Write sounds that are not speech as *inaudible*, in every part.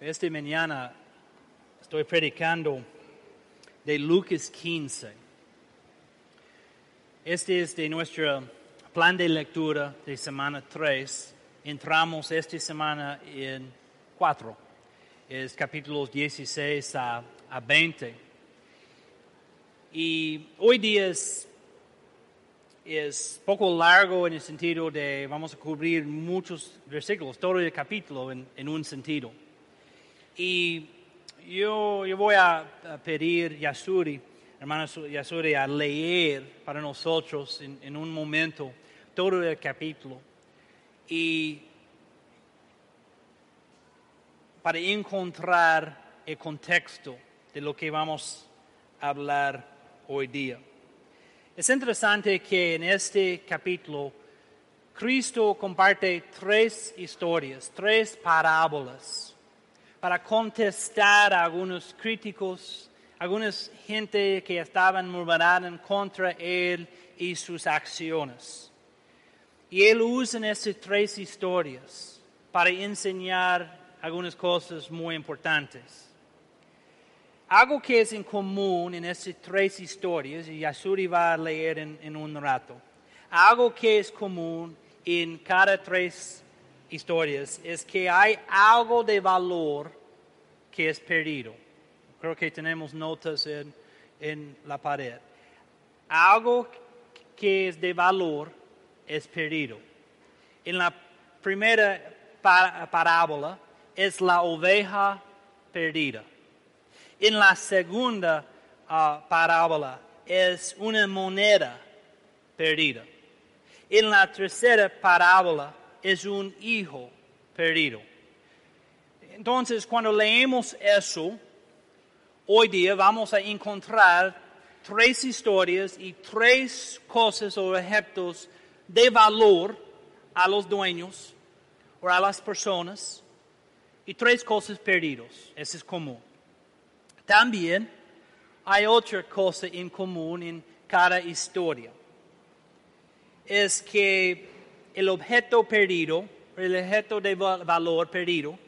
Esta mañana estoy predicando de Lucas 15. Este es de nuestro plan de lectura de semana 3. Entramos esta semana en 4. Es capítulos 16 a, a 20. Y hoy día es, poco largo en el sentido de vamos a cubrir muchos versículos, todo el capítulo en un sentido. Y yo, yo voy a, a pedir Yasuri, hermano Yasuri, a leer para nosotros en, en un momento todo el capítulo. Y para encontrar el contexto de lo que vamos a hablar hoy día. Es interesante que en este capítulo Cristo comparte tres historias, tres parábolas para contestar a algunos críticos, algunas gente que estaban murmurando contra él y sus acciones. Y él usa estas tres historias para enseñar algunas cosas muy importantes. Algo que es en común en estas tres historias, y Yasuri va a leer en, en un rato, algo que es común en cada tres historias es que hay algo de valor que es perdido. Creo que tenemos notas en, en la pared. Algo que es de valor es perdido. En la primera parábola es la oveja perdida. En la segunda uh, parábola es una moneda perdida. En la tercera parábola es un hijo perdido. Entonces, cuando leemos eso, hoy día vamos a encontrar tres historias y tres cosas o objetos de valor a los dueños o a las personas y tres cosas perdidos. Eso es común. También hay otra cosa en común en cada historia. Es que el objeto perdido, el objeto de valor perdido,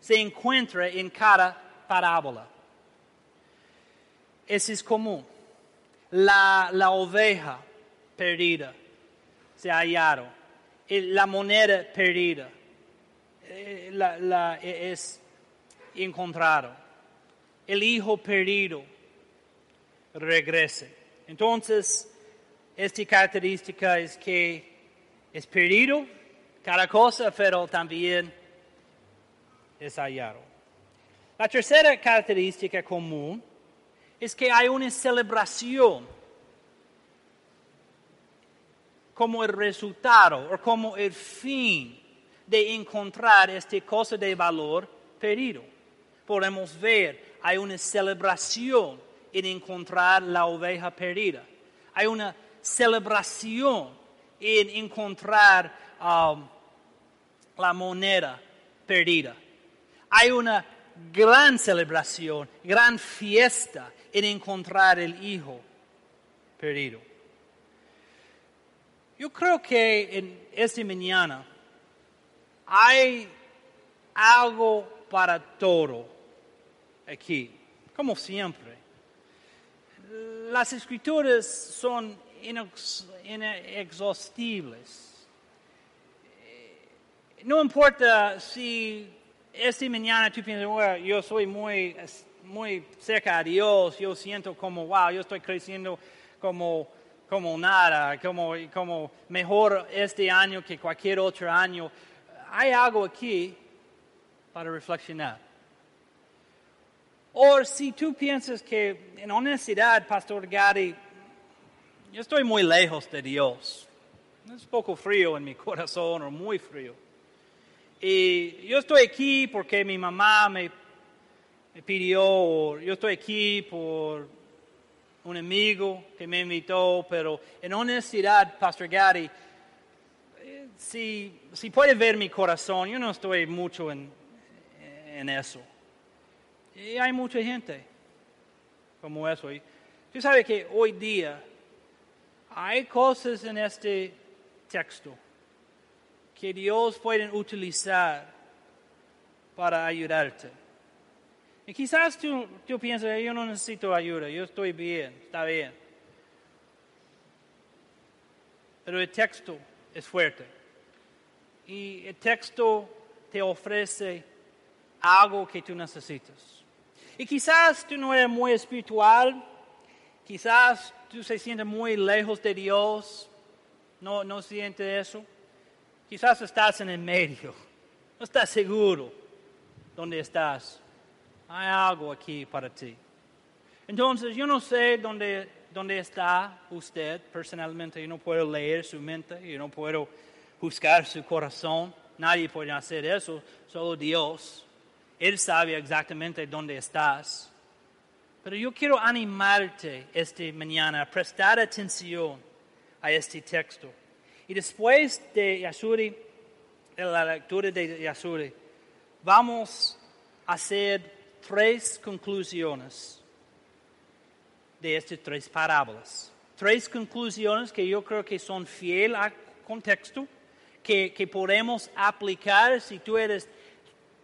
se encuentra en cada parábola. Eso es común. La, oveja perdida se hallaron. La moneda perdida la, la, es encontrado. El hijo perdido regrese. Entonces, esta característica es que es perdido cada cosa, pero también es hallado. La tercera característica común es que hay una celebración como el resultado o como el fin de encontrar esta cosa de valor perdido. Podemos ver, hay una celebración en encontrar la oveja perdida. Hay una celebración en encontrar um, la moneda perdida. Hay una gran celebración, gran fiesta en encontrar el hijo perdido. Yo creo que en esta mañana hay algo para todo aquí, como siempre. Las escrituras son inexhaustibles. No importa si esta mañana tú piensas, yo soy muy, muy cerca a Dios, yo siento como, wow, yo estoy creciendo como, como nada, como, como mejor este año que cualquier otro año hay algo aquí para reflexionar. O si tú piensas que en honestidad, Pastor Gary, yo estoy muy lejos de Dios. Es poco frío en mi corazón o muy frío. Y yo estoy aquí porque mi mamá me, pidió, o yo estoy aquí por un amigo que me invitó, pero en honestidad, Pastor Gary, si, si puede ver mi corazón, yo no estoy mucho en, en eso. Y hay mucha gente como eso. Y tú sabes que hoy día hay cosas en este texto que Dios puede utilizar para ayudarte. Y quizás tú, tú piensas, yo no necesito ayuda, yo estoy bien, está bien. Pero el texto es fuerte. Y el texto te ofrece algo que tú necesitas. Y quizás tú no eres muy espiritual, quizás tú se sientes muy lejos de Dios, no, no sientes eso. Quizás estás en el medio, no estás seguro dónde estás. Hay algo aquí para ti. Entonces, yo no sé dónde, dónde está usted personalmente. Yo no puedo leer su mente, yo no puedo buscar su corazón. Nadie puede hacer eso, solo Dios. Él sabe exactamente dónde estás. Pero yo quiero animarte esta mañana a prestar atención a este texto. Y después de Yasuri, de la lectura de Yasuri, vamos a hacer tres conclusiones de estas tres parábolas. Tres conclusiones que yo creo que son fieles al contexto, que, que podemos aplicar si tú eres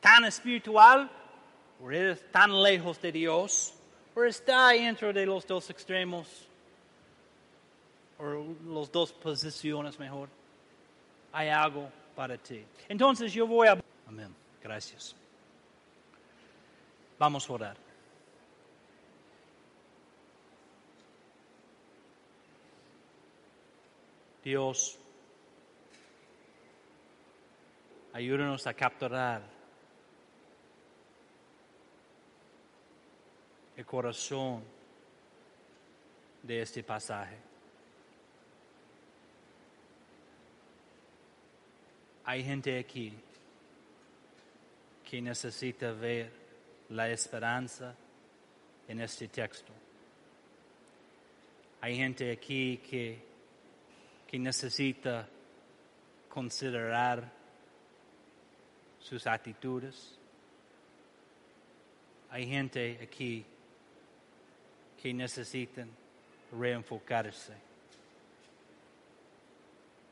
tan espiritual o eres tan lejos de Dios o está dentro de los dos extremos o las dos posiciones mejor. Hay algo para ti. Entonces yo voy a... Amén. Gracias. Vamos a orar. Dios, ayúdanos a capturar el corazón de este pasaje. Hay gente aquí que necesita ver la esperanza en este texto. Hay gente aquí que, que necesita considerar sus actitudes. Hay gente aquí que necesitan reenfocarse.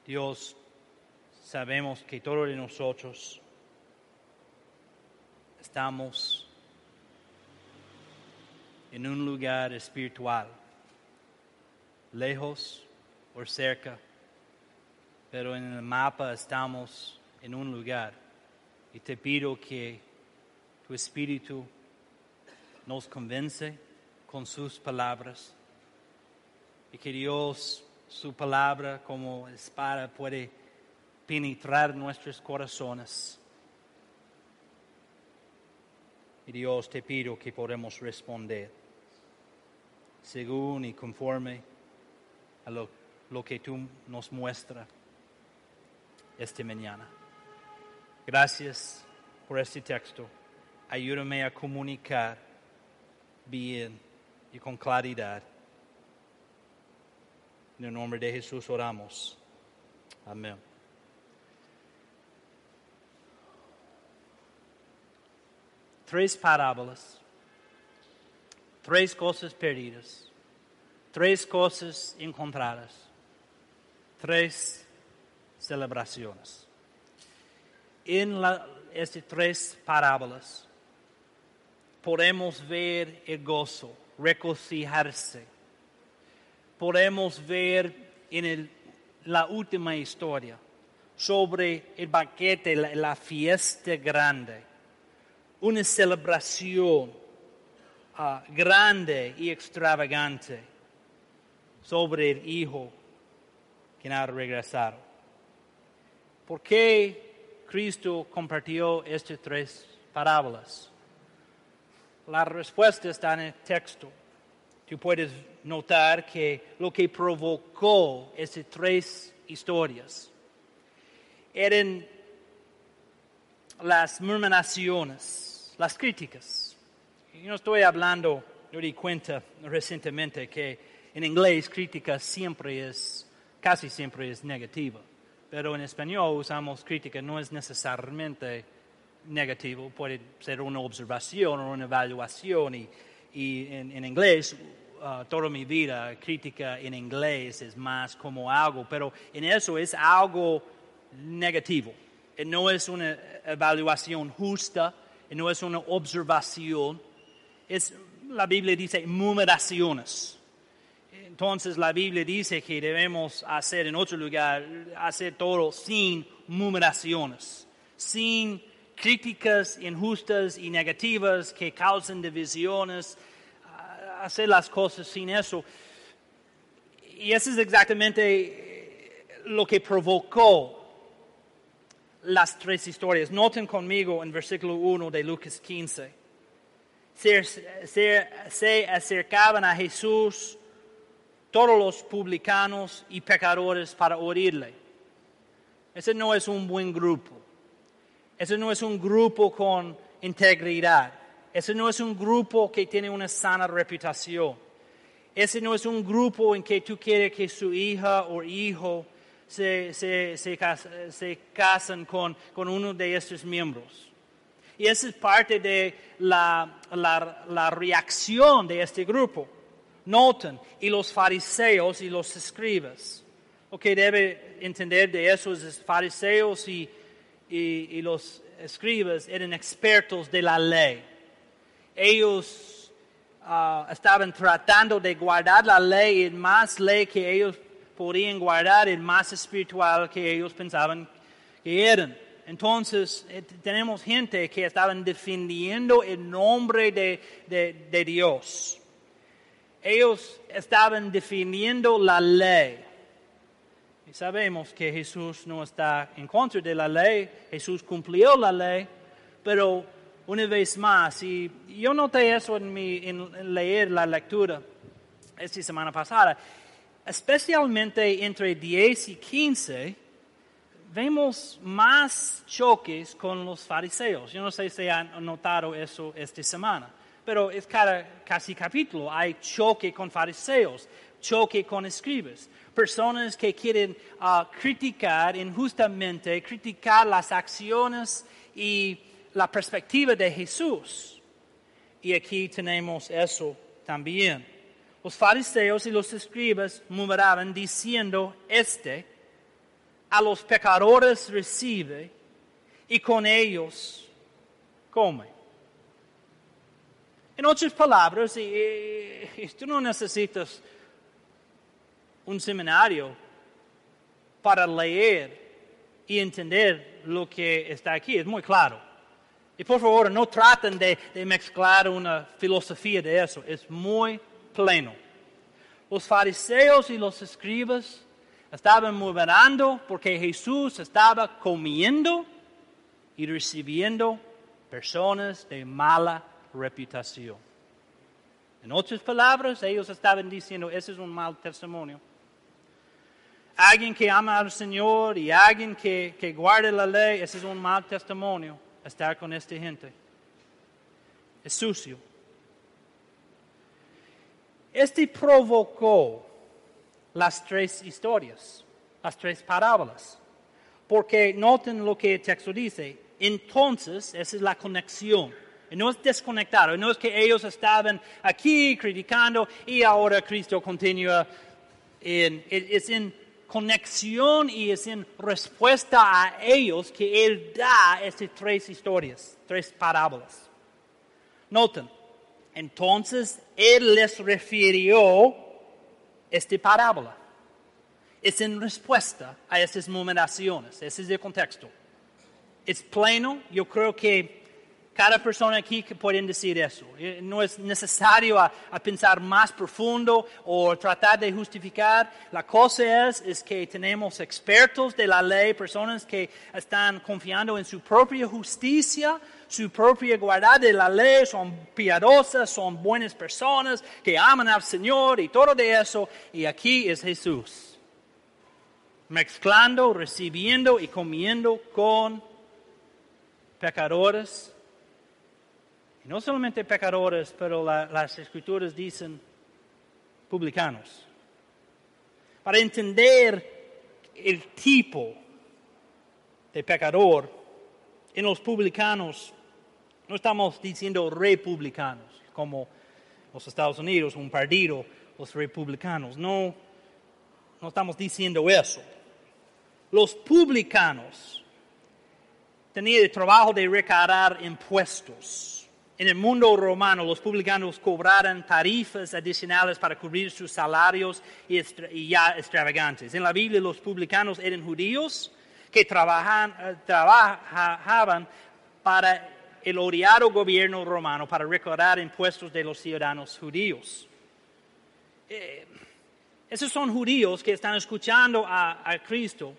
Dios, sabemos que todos nosotros estamos en un lugar espiritual, lejos o cerca, pero en el mapa estamos en un lugar. Y te pido que tu espíritu nos convence con sus palabras y que Dios, su palabra como espada, puede penetrar nuestros corazones y Dios te pido que podamos responder según y conforme a lo, lo que tú nos muestras esta mañana. Gracias por este texto. Ayúdame a comunicar bien y con claridad. En el nombre de Jesús oramos. Amén. tres parábolas, tres cosas perdidas, tres cosas encontradas, tres celebraciones. En estas tres parábolas podemos ver el gozo, regocijarse. Podemos ver en la última historia sobre el banquete, la fiesta grande una celebración ah, grande y extravagante sobre el Hijo que ha regresado. ¿Por qué Cristo compartió estas tres parábolas? La respuesta está en el texto. Tú puedes notar que lo que provocó estas tres historias eran las murmuraciones, las críticas. Yo no estoy hablando, yo di cuenta recientemente que en inglés crítica siempre es, casi siempre es negativa, pero en español usamos crítica, no es necesariamente negativo, puede ser una observación o una evaluación y, y en, inglés uh, toda mi vida, crítica en inglés es más como algo, pero en eso es algo negativo. No es una evaluación justa, y no es una observación, es, la Biblia dice numeraciones. Entonces la Biblia dice que debemos hacer en otro lugar, hacer todo sin numeraciones, sin críticas injustas y negativas que causen divisiones, hacer las cosas sin eso. Y eso es exactamente lo que provocó las tres historias. Noten conmigo en versículo 1 de Lucas 15. Se, acercaban a Jesús todos los publicanos y pecadores para oírle. Ese no es un buen grupo. Ese no es un grupo con integridad. Ese no es un grupo que tiene una sana reputación. Ese no es un grupo en que tú quieres que su hija o hijo se, se, se, casan con, con, uno de estos miembros. Y esa es parte de la, la, la reacción de este grupo. Noten, y los fariseos y los escribas. Lo que debe entender de eso es fariseos y, y, y los escribas eran expertos de la ley. Ellos uh, estaban tratando de guardar la ley, y más ley que ellos podían guardar, el más espiritual que ellos pensaban que eran. Entonces, eh, tenemos gente que estaban defendiendo el nombre de, de Dios. Ellos estaban defendiendo la ley. Y sabemos que Jesús no está en contra de la ley, Jesús cumplió la ley, pero una vez más, y yo noté eso en, mi, en leer la lectura esta semana pasada, especialmente entre 10 y 15, vemos más choques con los fariseos. Yo no sé si han notado eso esta semana, pero es cada casi capítulo hay choque con fariseos, choque con escribas, personas que quieren ah, criticar injustamente, criticar las acciones y la perspectiva de Jesús. Y aquí tenemos eso también. Los fariseos y los escribas murmuraban diciendo, este a los pecadores recibe y con ellos come. En otras palabras, y, tú no necesitas un seminario para leer y entender lo que está aquí, es muy claro. Y por favor, no traten de, mezclar una filosofía de eso, es muy pleno. Los fariseos y los escribas estaban murmurando porque Jesús estaba comiendo y recibiendo personas de mala reputación. En otras palabras, ellos estaban diciendo, ese es un mal testimonio. Alguien que ama al Señor y alguien que, que guarde la ley, ese es un mal testimonio, estar con esta gente. Es sucio. Este provocó las tres historias, las tres parábolas. Porque noten lo que el texto dice. Entonces, esa es la conexión. Y no es desconectado, no es que ellos estaban aquí criticando y ahora Cristo continúa. En, es en conexión y es en respuesta a ellos que Él da estas tres historias, tres parábolas. Noten, entonces Él les refirió esta parábola. Es en respuesta a esas numeraciones, ese es el contexto. Es pleno, yo creo que cada persona aquí puede decir eso. Eh, no es necesario a, pensar más profundo o tratar de justificar. La cosa es, es que tenemos expertos de la ley, personas que están confiando en su propia justicia, su propia guardad de la ley, son piadosas, son buenas personas que aman al Señor y todo de eso. Y aquí es Jesús, mezclando, recibiendo y comiendo con pecadores no solamente pecadores, pero las escrituras dicen publicanos. Para entender el tipo de pecador, en los publicanos no estamos diciendo republicanos, como los Estados Unidos, un partido, los republicanos. No, no estamos diciendo eso. Los publicanos tenía el trabajo de recaudar impuestos. En el mundo romano, los publicanos cobraron tarifas adicionales para cubrir sus salarios y, ya extravagantes. En la Biblia, los publicanos eran judíos que eh, trabajaban para el odiado gobierno romano para recaudar impuestos de los ciudadanos judíos. Eh, esos son judíos que están escuchando a Cristo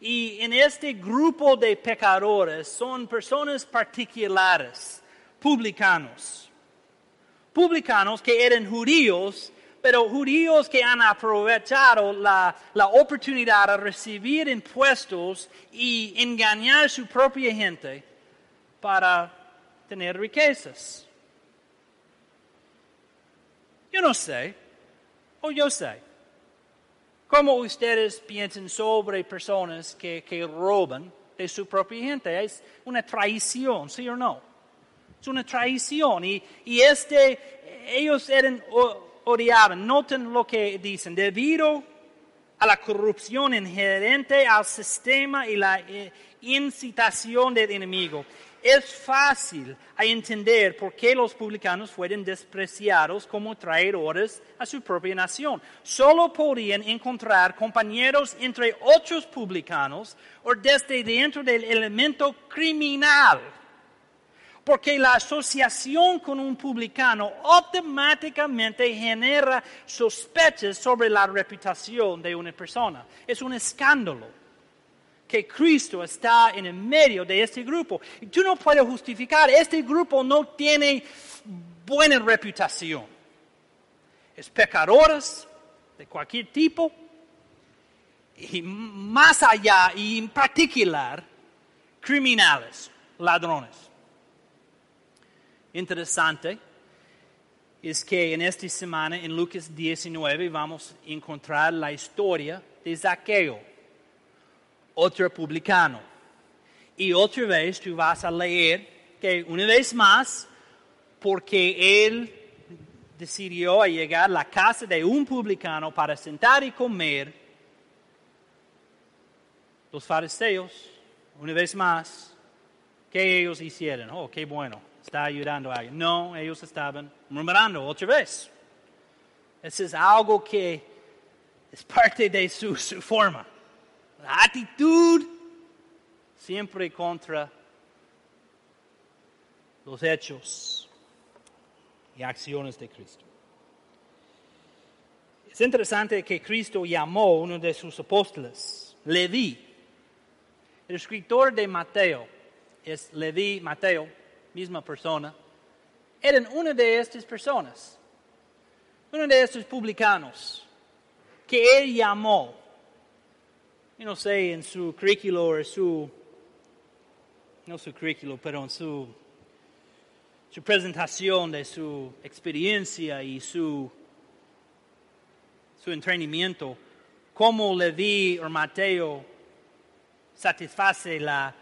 y en este grupo de pecadores son personas particulares, publicanos. Publicanos que eran judíos, pero judíos que han aprovechado la, la oportunidad de recibir impuestos y engañar a su propia gente para tener riquezas. Yo no sé, o yo sé. ¿Cómo ustedes piensan sobre personas que, que roban de su propia gente? Es una traición, ¿sí o no? Es una traición. Y, este, ellos eran odiaban. Noten lo que dicen. Debido a la corrupción inherente al sistema y la eh, incitación del enemigo es fácil entender por qué los publicanos fueron despreciados como traidores a su propia nación. Solo podían encontrar compañeros entre otros publicanos o desde dentro del elemento criminal. Porque la asociación con un publicano automáticamente genera sospechas sobre la reputación de una persona. Es un escándalo que Cristo está en el medio de este grupo. Y tú no puedes justificar, este grupo no tiene buena reputación. Es pecadores de cualquier tipo y más allá y en particular criminales, ladrones. Interesante es que en esta semana en Lucas 19 vamos a encontrar la historia de Zaqueo otro publicano. Y otra vez tú vas a leer que una vez más, porque él decidió llegar a la casa de un publicano para sentar y comer, los fariseos, una vez más, ¿qué ellos hicieron? Oh, qué bueno, está ayudando a alguien. No, ellos estaban murmurando otra vez. Eso es algo que es parte de su forma la actitud siempre contra los hechos y acciones de Cristo. Es interesante que Cristo llamó a uno de sus apóstoles, Leví. El escritor de Mateo es Leví, Mateo, misma persona. Eran una de estas personas, uno de estos publicanos que él llamó yo no sé, en su currículo o su, no su currículo, pero en su, su presentación de su experiencia y su, su entrenamiento, cómo Leví o Mateo satisface la,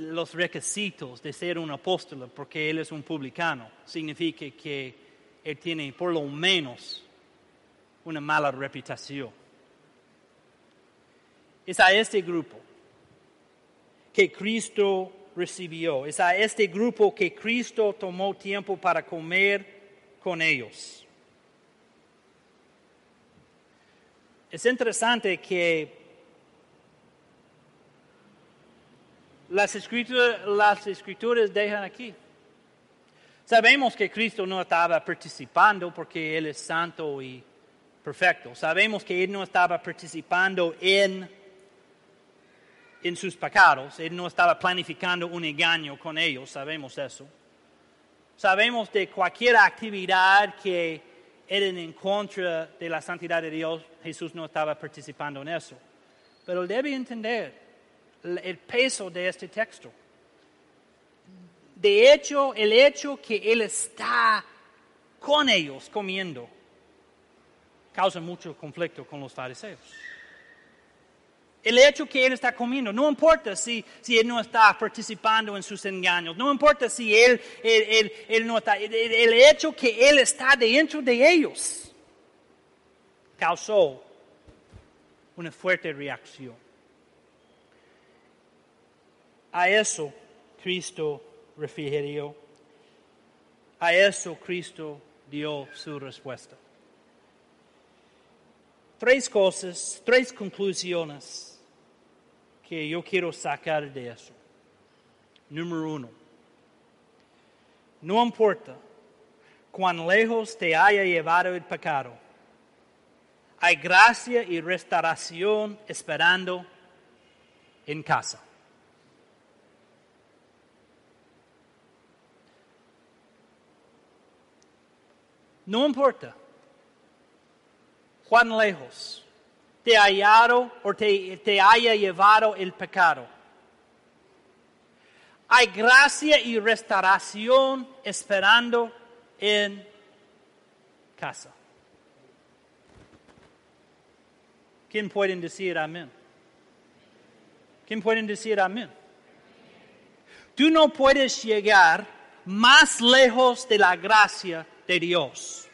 los requisitos de ser un apóstol, porque él es un publicano. Significa que él tiene por lo menos una mala reputación es a este grupo que Cristo recibió. Es a este grupo que Cristo tomó tiempo para comer con ellos. Es interesante que las escrituras, dejan aquí. Sabemos que Cristo no estaba participando porque Él es santo y perfecto. Sabemos que Él no estaba participando en en sus pecados. Él no estaba planificando un engaño con ellos, sabemos eso. Sabemos de cualquier actividad que era en contra de la santidad de Dios, Jesús no estaba participando en eso. Pero debe entender el peso de este texto. De hecho, el hecho que Él está con ellos comiendo causa mucho conflicto con los fariseos. El hecho que él está comiendo, no importa si, si él no está participando en sus engaños, no importa si él, él, no está, el, hecho que él está dentro de ellos causó una fuerte reacción. A eso Cristo refirió. A eso Cristo dio su respuesta. Tres cosas, tres conclusiones que yo quiero sacar de eso. Número uno, no importa cuán lejos te haya llevado el pecado, hay gracia y restauración esperando en casa. No importa cuán lejos te haya o te, te haya llevado el pecado. Hay gracia y restauración esperando en casa. ¿Quién pueden decir amén? ¿Quién pueden decir amén? Tú no puedes llegar más lejos de la gracia de Dios.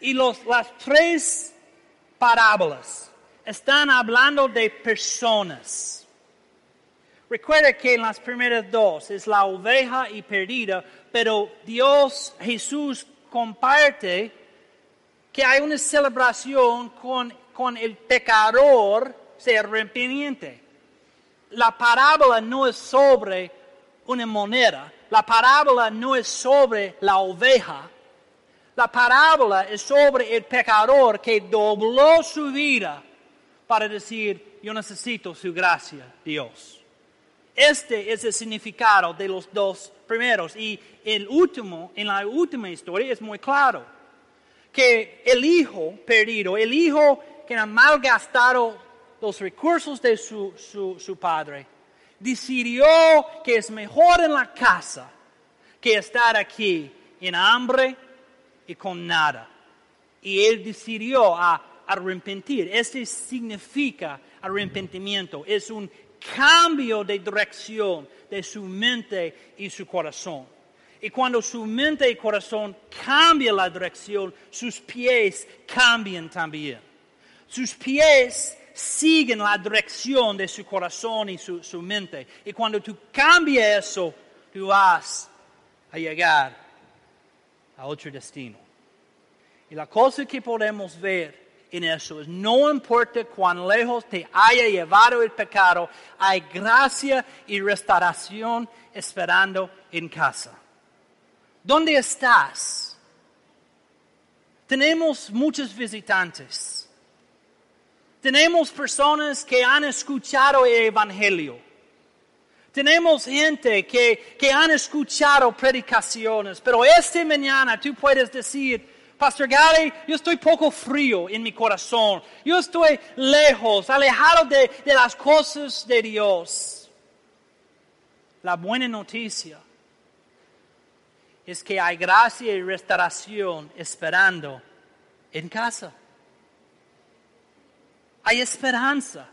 Y los, las tres parábolas están hablando de personas. Recuerda que en las primeras dos es la oveja y perdida, pero Dios, Jesús comparte que hay una celebración con, con el pecador ser arrepentiente. La parábola no es sobre una moneda, la parábola no es sobre la oveja, la parábola es sobre el pecador que dobló su vida para decir, yo necesito su gracia, Dios. Este es el significado de los dos primeros. Y el último, en la última historia, es muy claro. Que el hijo perdido, el hijo que ha malgastado los recursos de su, su, su padre, decidió que es mejor en la casa que estar aquí en hambre y con nada. Y él decidió arrepentir. Este significa arrepentimiento. Es un cambio de dirección de su mente y su corazón. Y cuando su mente y corazón cambian la dirección, sus pies cambian también. Sus pies siguen la dirección de su corazón y su, su mente. Y cuando tú cambias eso, tú vas a llegar a otro destino. Y la cosa que podemos ver en eso es, no importa cuán lejos te haya llevado el pecado, hay gracia y restauración esperando en casa. ¿Dónde estás? Tenemos muchos visitantes. Tenemos personas que han escuchado el Evangelio. Tenemos gente que, que han escuchado predicaciones, pero esta mañana tú puedes decir, Pastor Gary, yo estoy poco frío en mi corazón. Yo estoy lejos, alejado de, de las cosas de Dios. La buena noticia es que hay gracia y restauración esperando en casa. Hay esperanza.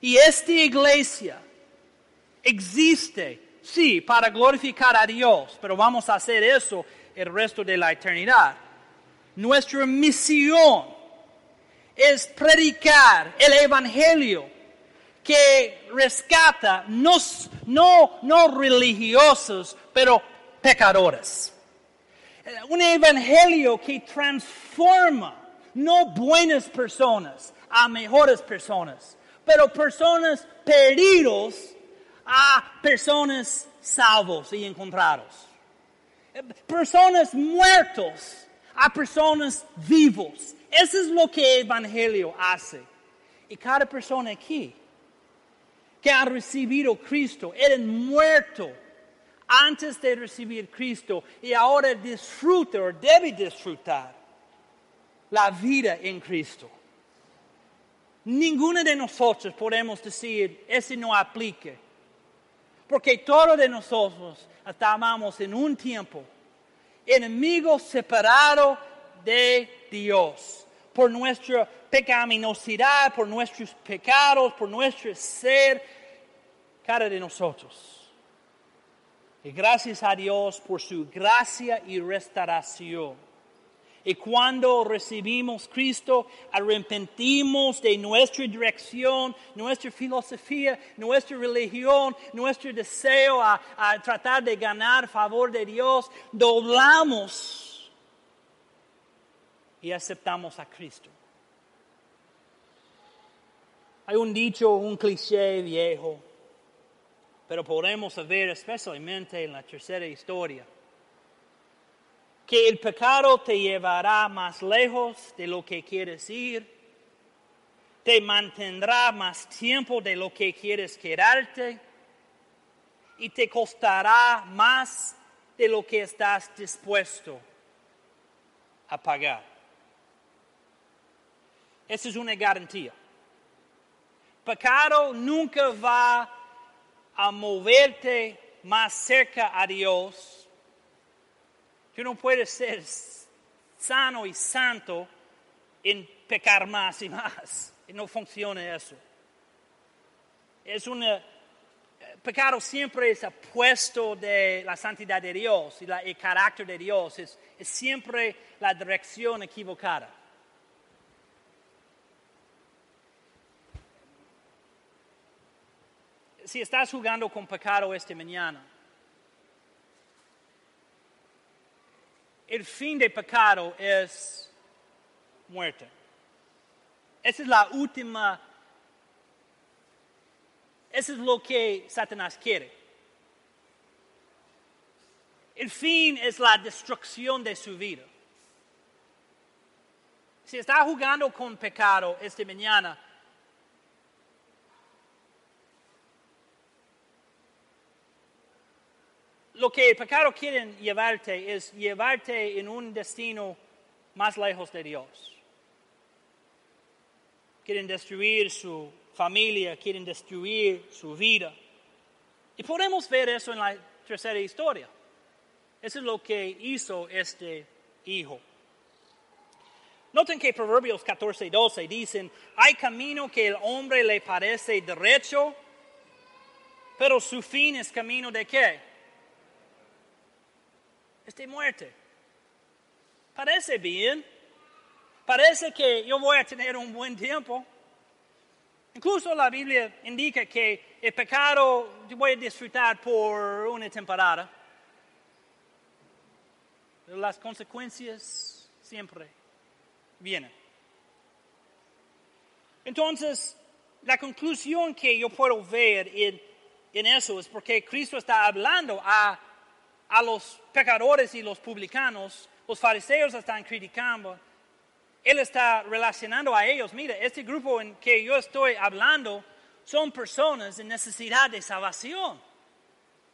Y esta iglesia existe, sí, para glorificar a Dios, pero vamos a hacer eso el resto de la eternidad. Nuestra misión es predicar el Evangelio que rescata no, no, no religiosos, pero pecadores. Un evangelio que transforma no buenas personas a mejores personas, pero personas perdidos a personas salvos y encontrados. Personas muertos a personas vivos. Eso es lo que el Evangelio hace. Y cada persona aquí que ha recibido Cristo, eran muerto antes de recibir Cristo y ahora disfruta o debe disfrutar la vida en Cristo. Ninguno de nosotros podemos decir, ese no aplique, porque todos de nosotros estábamos en un tiempo enemigos separados de Dios por nuestra pecaminosidad, por nuestros pecados, por nuestro ser, cada de nosotros. Y gracias a Dios por su gracia y restauración. Y cuando recibimos Cristo, arrepentimos de nuestra dirección, nuestra filosofía, nuestra religión, nuestro deseo a, tratar de ganar favor de Dios, doblamos y aceptamos a Cristo. Hay un dicho, un cliché viejo, pero podemos ver especialmente en la tercera historia que el pecado te llevará más lejos de lo que quieres ir, te mantendrá más tiempo de lo que quieres quedarte y te costará más de lo que estás dispuesto a pagar. Esa es una garantía. Pecado nunca va a moverte más cerca a Dios Tú no puedes ser sano y santo en pecar más y más. No funciona eso. Es un pecado siempre es apuesto de la santidad de Dios y el carácter de Dios. Es, es siempre la dirección equivocada. Si estás jugando con pecado esta mañana, el fin del pecado es muerte. Esa es la última, eso es lo que Satanás quiere. El fin es la destrucción de su vida. Si está jugando con pecado esta mañana, lo que el pecado quiere llevarte es llevarte en un destino más lejos de Dios. Quieren destruir su familia, quieren destruir su vida. Y podemos ver eso en la tercera historia. Eso es lo que hizo este hijo. Noten que Proverbios 14 y 12 dicen, hay camino que el hombre le parece derecho, pero su fin es camino de qué? De muerte. Parece bien. Parece que yo voy a tener un buen tiempo. Incluso la Biblia indica que el pecado voy a disfrutar por una temporada. Pero las consecuencias siempre vienen. Entonces, la conclusión que yo puedo ver en, en eso es porque Cristo está hablando a a los pecadores y los publicanos, los fariseos están criticando. Él está relacionando a ellos. Mire, este grupo en que yo estoy hablando son personas en necesidad de salvación.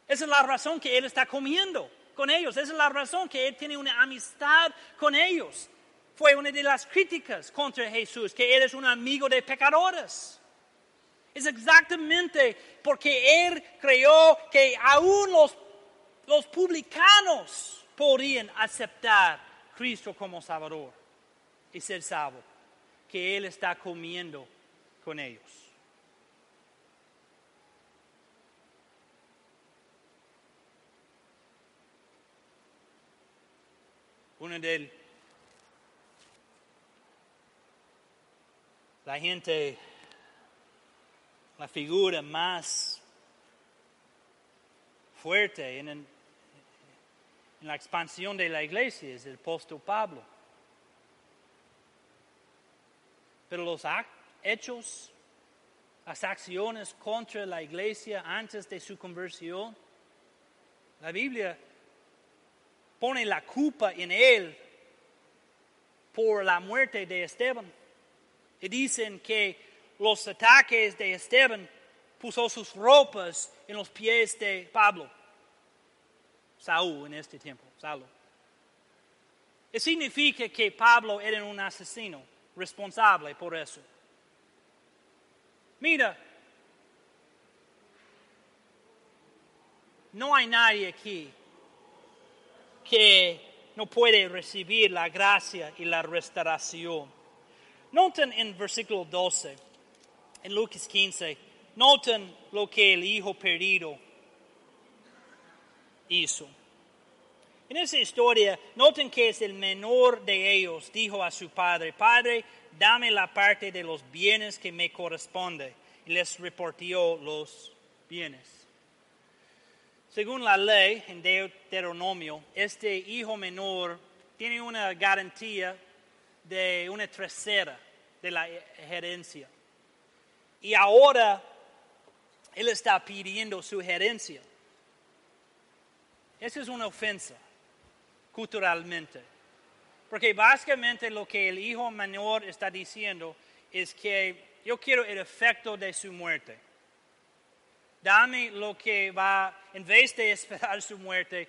Esa es la razón que Él está comiendo con ellos. Esa es la razón que Él tiene una amistad con ellos. Fue una de las críticas contra Jesús, que Él es un amigo de pecadores. Es exactamente porque Él creyó que aún los los publicanos podrían aceptar Cristo como Salvador y ser salvo, que Él está comiendo con ellos. Una de la gente, la figura más fuerte en el en la expansión de la iglesia es el apóstol Pablo. Pero los hechos, las acciones contra la iglesia antes de su conversión, la Biblia pone la culpa en él por la muerte de Esteban. Y dicen que los ataques de Esteban puso sus ropas en los pies de Pablo. Saúl en este tiempo, Saúl. Eso significa que Pablo era un asesino responsable por eso. Mira, no hay nadie aquí que no puede recibir la gracia y la restauración. Noten en versículo 12, en Lucas 15, noten lo que el hijo perdido hizo. En esa historia, noten que es el menor de ellos, dijo a su padre, Padre, dame la parte de los bienes que me corresponde. Y les reportió los bienes. Según la ley en Deuteronomio, este hijo menor tiene una garantía de una tercera de la herencia. Y ahora él está pidiendo su herencia. Esa es una ofensa culturalmente. Porque básicamente lo que el hijo menor está diciendo es que yo quiero el efecto de su muerte. Dame lo que va, en vez de esperar su muerte,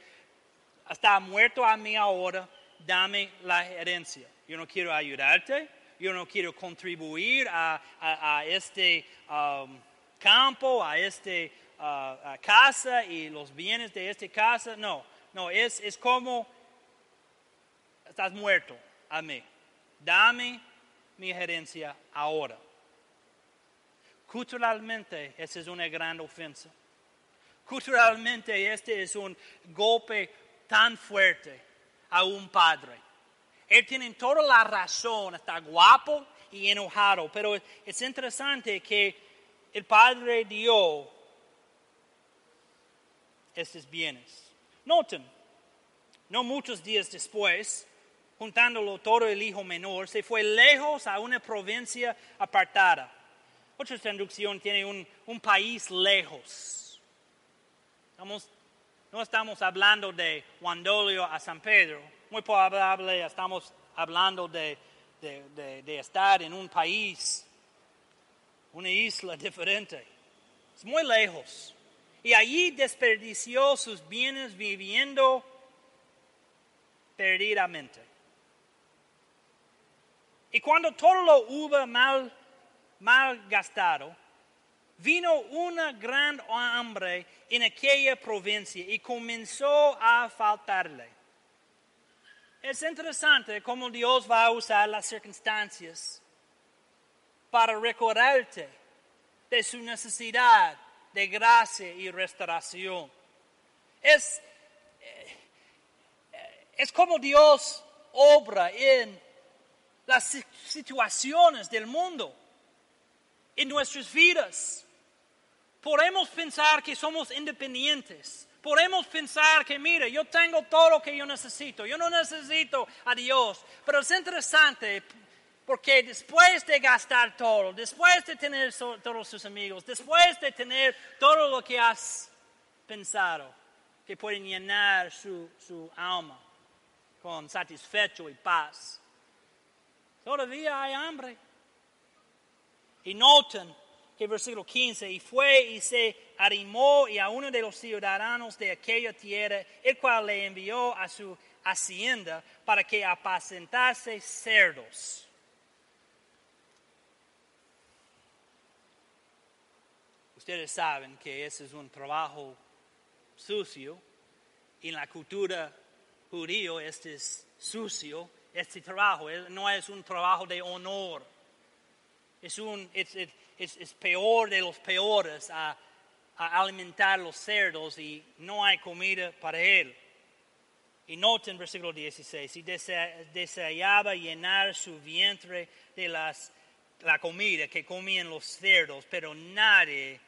está muerto a mí ahora, dame la herencia. Yo no quiero ayudarte, yo no quiero contribuir a, este um, campo, a esta uh, casa y los bienes de esta casa. No, no, es, es como estás muerto a mí. Dame mi herencia ahora. Culturalmente, esa es una gran ofensa. Culturalmente, este es un golpe tan fuerte a un padre. Él tiene toda la razón, está guapo y enojado, pero es interesante que el padre dio estos bienes. Noten, no muchos días después, juntándolo todo el hijo menor, se fue lejos a una provincia apartada. Otra traducción tiene un, país lejos. no estamos hablando de Wandolio a San Pedro. Muy probable estamos hablando de, de estar en un país, una isla diferente. Es muy lejos. Y allí desperdició sus bienes viviendo perdidamente. Y cuando todo lo hubo mal, gastado, vino una gran hambre en aquella provincia y comenzó a faltarle. Es interesante cómo Dios va a usar las circunstancias para recordarte de su necesidad de gracia y restauración. Es, eh, es como Dios obra en las situaciones del mundo, en nuestras vidas. Podemos pensar que somos independientes. Podemos pensar que, mire, yo tengo todo lo que yo necesito. Yo no necesito a Dios. Pero es interesante porque después de gastar todo, después de tener todos sus amigos, después de tener todo lo que has pensado, que pueden llenar su, su alma con satisfecho y paz, Todavía hay hambre. Y noten que versículo 15, y fue y se arrimó y a uno de los ciudadanos de aquella tierra, el cual le envió a su hacienda para que apacentase cerdos. Ustedes saben que ese es un trabajo sucio. En la cultura judío este es sucio este trabajo. No es un trabajo de honor. Es, un, es, peor de los peores a, alimentar los cerdos y no hay comida para él. Y noten versículo 16, y deseaba llenar su vientre de las, la comida que comían los cerdos, pero nadie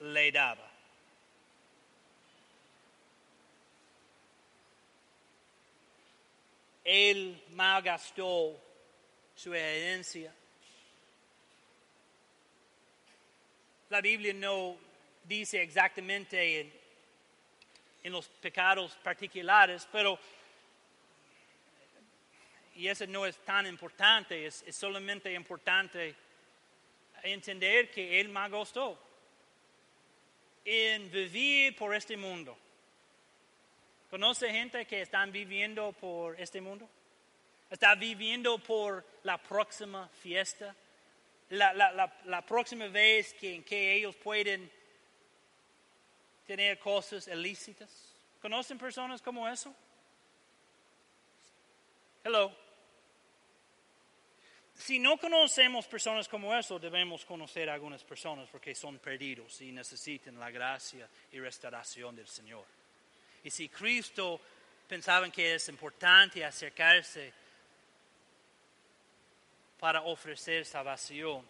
le daba. Él malgastó su herencia. La Biblia no dice exactamente en, los pecados particulares, pero, y eso no es tan importante, es, es solamente importante entender que él malgastó en vivir por este mundo. ¿Conoce gente que están viviendo por este mundo? ¿Está viviendo por la próxima fiesta? La, próxima vez que, en que ellos pueden tener cosas ilícitas. ¿Conocen personas como eso? Hello. Si no conocemos personas como eso, debemos conocer a algunas personas porque son perdidos y necesitan la gracia y restauración del Señor. Y si Cristo pensaban que es importante acercarse para ofrecer salvación,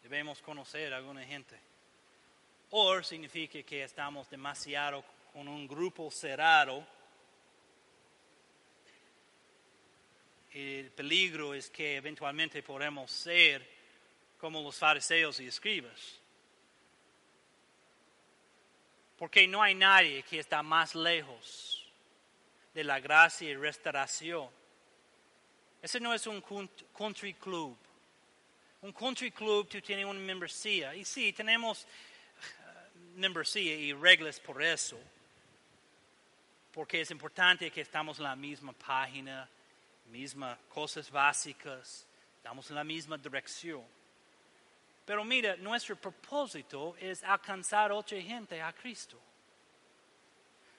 debemos conocer a alguna gente. O significa que estamos demasiado con un grupo cerrado. El peligro es que eventualmente podemos ser como los fariseos y escribas. Porque no hay nadie que está más lejos de la gracia y restauración. Ese no es un country club. Un country club tú tienes una membresía. Y sí, tenemos uh, membresía y reglas por eso. Porque es importante que estamos en la misma página, mismas cosas básicas, estamos en la misma dirección. Pero mira, nuestro propósito es alcanzar otra gente a Cristo.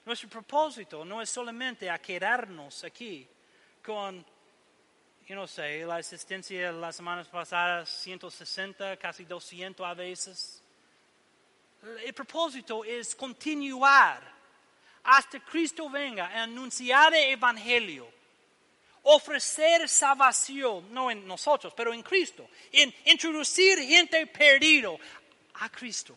Nuestro propósito no es solamente a quedarnos aquí con, yo no sé, la asistencia las semanas pasadas, 160, casi 200 a veces. El propósito es continuar hasta Cristo venga a anunciar el Evangelio ofrecer salvación, no en nosotros, pero en Cristo, en introducir gente perdido a Cristo.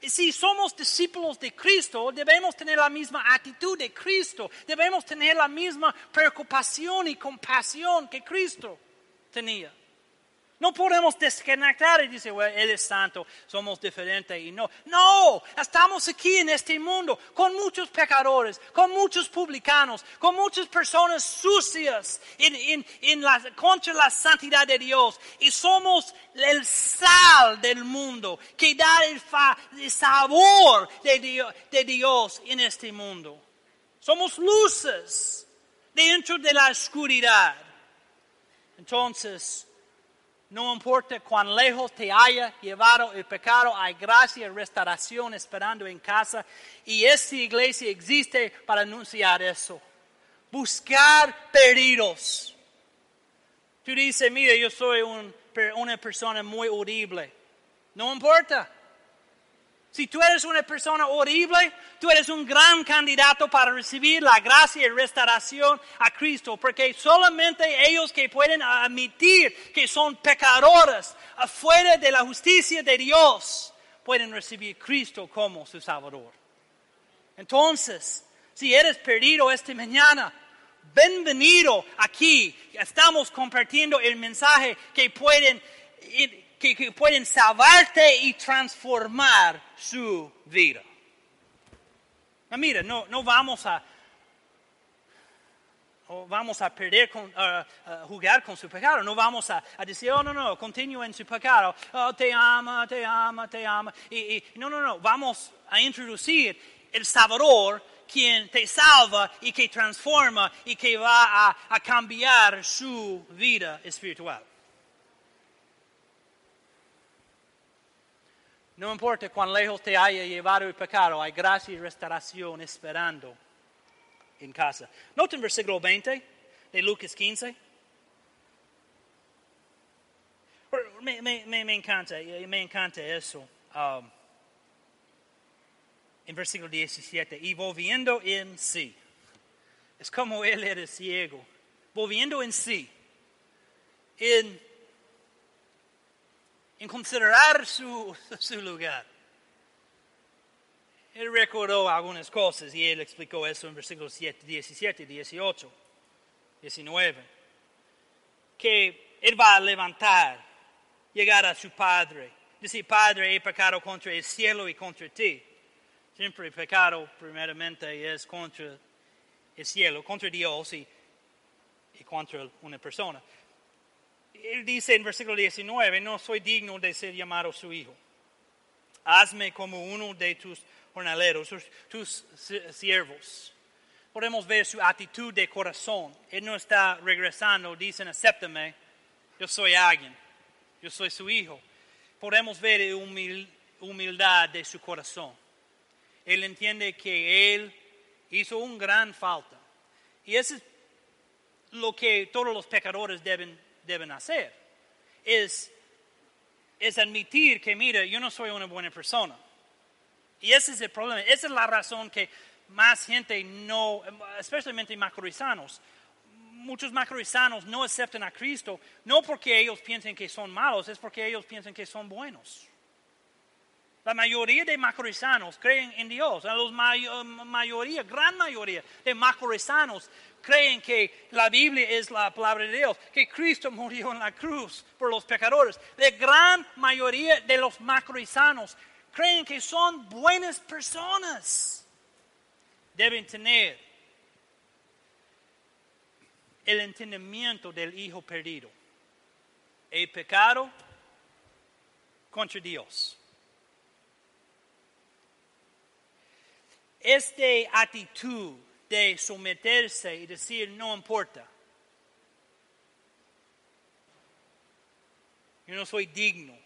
Y si somos discípulos de Cristo, debemos tener la misma actitud de Cristo, debemos tener la misma preocupación y compasión que Cristo tenía. No podemos desconectar y decir, bueno, Él es santo, somos diferentes y no. No, estamos aquí en este mundo con muchos pecadores, con muchos publicanos, con muchas personas sucias en, la, contra la santidad de Dios. Y somos el sal del mundo que da el, sabor de Dios en este mundo. Somos luces dentro de la oscuridad. Entonces, no importa cuán lejos te haya llevado el pecado, hay gracia y restauración esperando en casa. Y esta iglesia existe para anunciar eso. Buscar perdidos. Tú dices, mira, yo soy una persona muy horrible. No importa. Si tú eres una persona horrible, tú eres un gran candidato para recibir la gracia y restauración a Cristo, porque solamente ellos que pueden admitir que son pecadores afuera de la justicia de Dios pueden recibir a Cristo como su Salvador. Entonces, si eres perdido esta mañana, bienvenido aquí. Estamos compartiendo el mensaje que pueden que, pueden salvarte y transformar su vida. mira, no, no vamos a vamos a perder, con, jugar con su pecado. No vamos a, decir, oh, no, no, continúa en su pecado. Oh, te ama, te ama, te ama. Y, no, no, no. Vamos a introducir el Salvador quien te salva y que transforma y que va a, a cambiar su vida espiritual. No importa cuán lejos te haya llevado el pecado, hay gracia y restauración esperando en casa. Noten versículo 20 de Lucas 15. Me, me, me, encanta, me encanta eso. Um, en versículo 17, y volviendo en sí. Es como él era ciego. Volviendo en sí. En en considerar su, *laughs* su lugar. Él recordó algunas cosas y él explicó eso en versículos 17, 18, 19. Que él va a levantar, llegar a su padre, decir, Padre, he pecado contra el cielo y contra ti. Siempre el pecado primeramente es contra el cielo, contra Dios y, y contra una persona él dice en versículo 19, no soy digno de ser llamado su hijo. Hazme como uno de tus jornaleros, tus, siervos. Podemos ver su actitud de corazón. Él no está regresando, dicen, acéptame, yo soy alguien, yo soy su hijo. Podemos ver la humildad de su corazón. Él entiende que él hizo una gran falta. Y eso es lo que todos los pecadores deben deben hacer. Es, es admitir que, mira, yo no soy una buena persona. Y ese es el problema. Esa es la razón que más gente no, especialmente macroizanos, muchos macroizanos no aceptan a Cristo, no porque ellos piensen que son malos, es porque ellos piensan que son buenos. La mayoría de macroizanos creen en Dios. La mayoría, gran mayoría de macroizanos creen que la Biblia es la palabra de Dios, que Cristo murió en la cruz por los pecadores. La gran mayoría de los macroizanos creen que son buenas personas. Deben tener el entendimiento del Hijo perdido. He pecado contra Dios. Esta actitud de someterse y decir no importa. Yo no soy digno.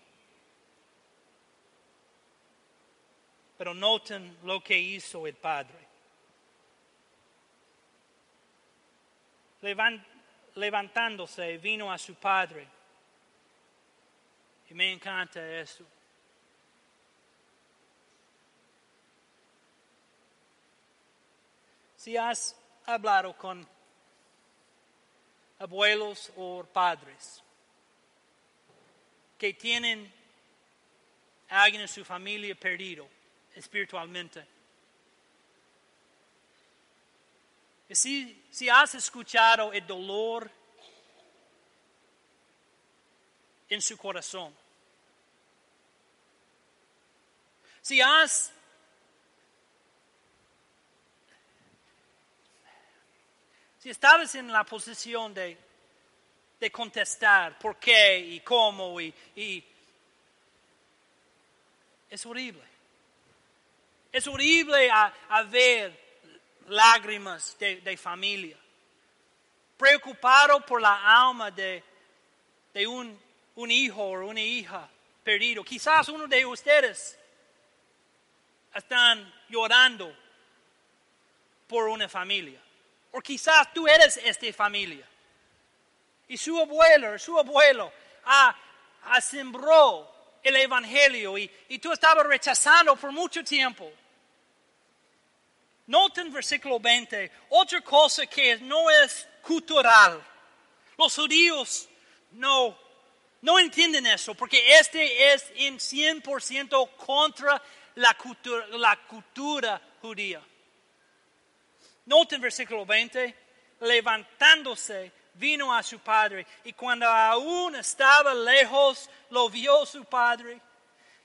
Pero noten lo que hizo el Padre. levantándose, vino a su Padre. Y me encanta eso. Si has hablado con abuelos o padres que tienen a alguien en su familia perdido espiritualmente, si, si has escuchado el dolor en su corazón, si has Si estabas en la posición de, contestar por qué y cómo y, es horrible. Es horrible a, ver lágrimas de, familia. Preocupado por la alma de, un, un hijo o una hija perdido. Quizás uno de ustedes están llorando por una familia. O quizás tú eres esta familia. Y su abuelo, su abuelo, ha, sembró el Evangelio y, y tú estabas rechazando por mucho tiempo. Noten versículo 20, otra cosa que no es cultural. Los judíos no, no entienden eso porque este es en 100% contra la cultura, la cultura judía. Noten versículo 20, levantándose, vino a su padre y cuando aún estaba lejos, lo vio su padre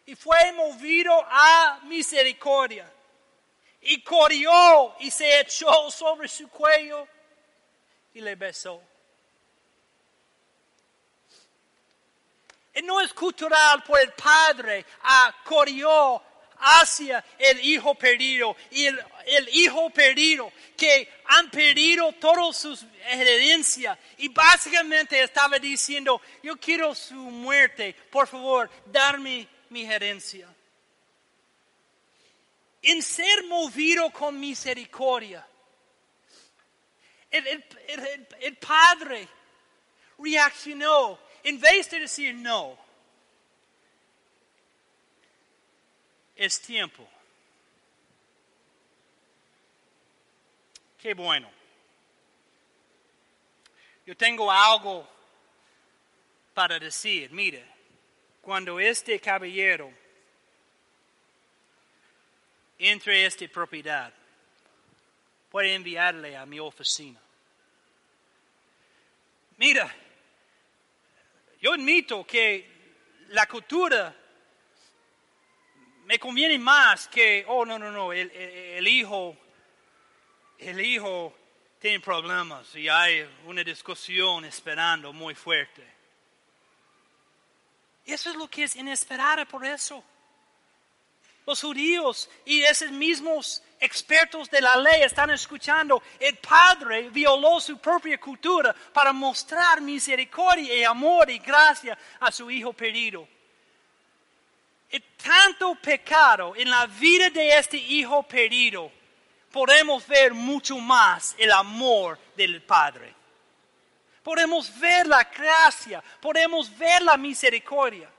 y fue movido a misericordia y corrió y se echó sobre su cuello y le besó. Y no es cultural por el padre, a corrió hacia el hijo perdido. Y el, hijo perdido que han perdido toda su herencia. Y básicamente estaba diciendo, yo quiero su muerte, por favor, darme mi herencia. En ser movido con misericordia. el padre reaccionó en vez de decir no es tiempo. Qué bueno. Yo tengo algo para decir. Mire, cuando este caballero entre esta propiedad, puede enviarle a mi oficina. Mira, yo admito que la cultura me conviene más que, oh, no, no, no, el, hijo, el hijo tiene problemas y hay una discusión esperando muy fuerte. Eso es lo que es inesperado por eso. Los judíos y esos mismos expertos de la ley están escuchando, el padre violó su propia cultura para mostrar misericordia y amor y gracia a su hijo perdido tanto pecado en la vida de este hijo perdido, podemos ver mucho más el amor del Padre. Podemos ver la gracia, podemos ver la misericordia.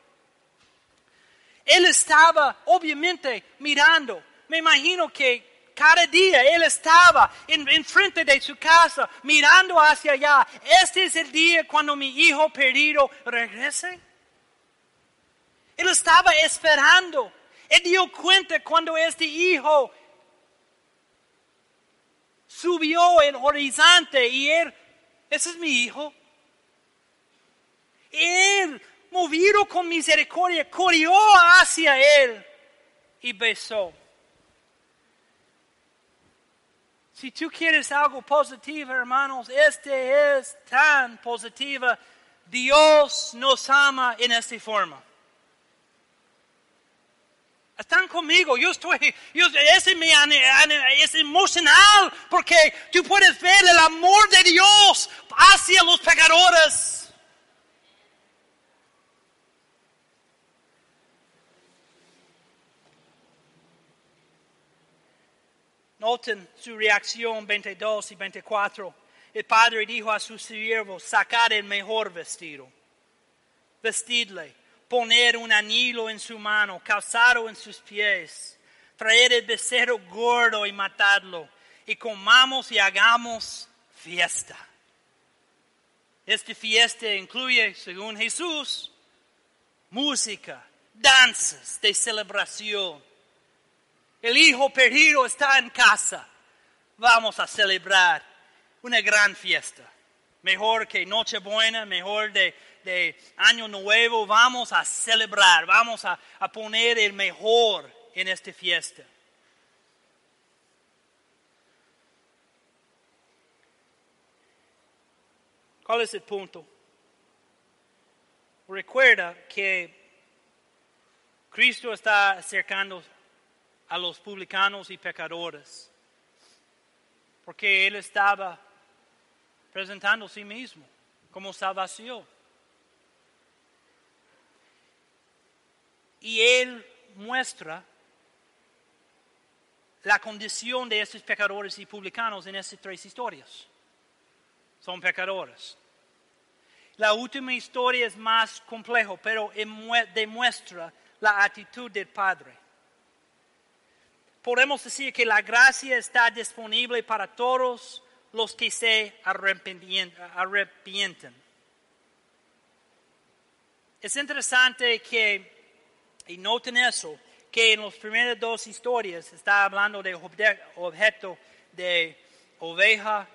Él estaba obviamente mirando. Me imagino que cada día él estaba en, frente de su casa mirando hacia allá. Este es el día cuando mi hijo perdido regrese. Él estaba esperando. Él dio cuenta cuando este hijo subió el horizonte y él, ese es mi hijo. Él, movido con misericordia, corrió hacia él y besó. Si tú quieres algo positivo, hermanos, este es tan positivo. Dios nos ama en esta forma. Están conmigo, yo estoy, ese me, es emocional porque tú puedes ver el amor de Dios hacia los pecadores. Noten su reacción 22 y 24. El padre dijo a sus siervos, sacar el mejor vestido, vestidle, poner un anillo en su mano, calzado en sus pies, traer el becerro gordo y matarlo, y comamos y hagamos fiesta. Esta fiesta incluye, según Jesús, música, danzas de celebración el hijo perdido está en casa. Vamos a celebrar una gran fiesta. Mejor que Nochebuena, mejor de, Año Nuevo. Vamos a celebrar, vamos a, a poner el mejor en esta fiesta. ¿Cuál es el punto? Recuerda que Cristo está acercando a los publicanos y pecadores, porque Él estaba presentando a sí mismo como salvación. Y Él muestra la condición de estos pecadores y publicanos en estas tres historias. Son pecadores. La última historia es más compleja, pero demuestra la actitud del Padre podemos decir que la gracia está disponible para todos los que se arrepienten. Es interesante que, y noten eso, que en las primeras dos historias está hablando de objeto de oveja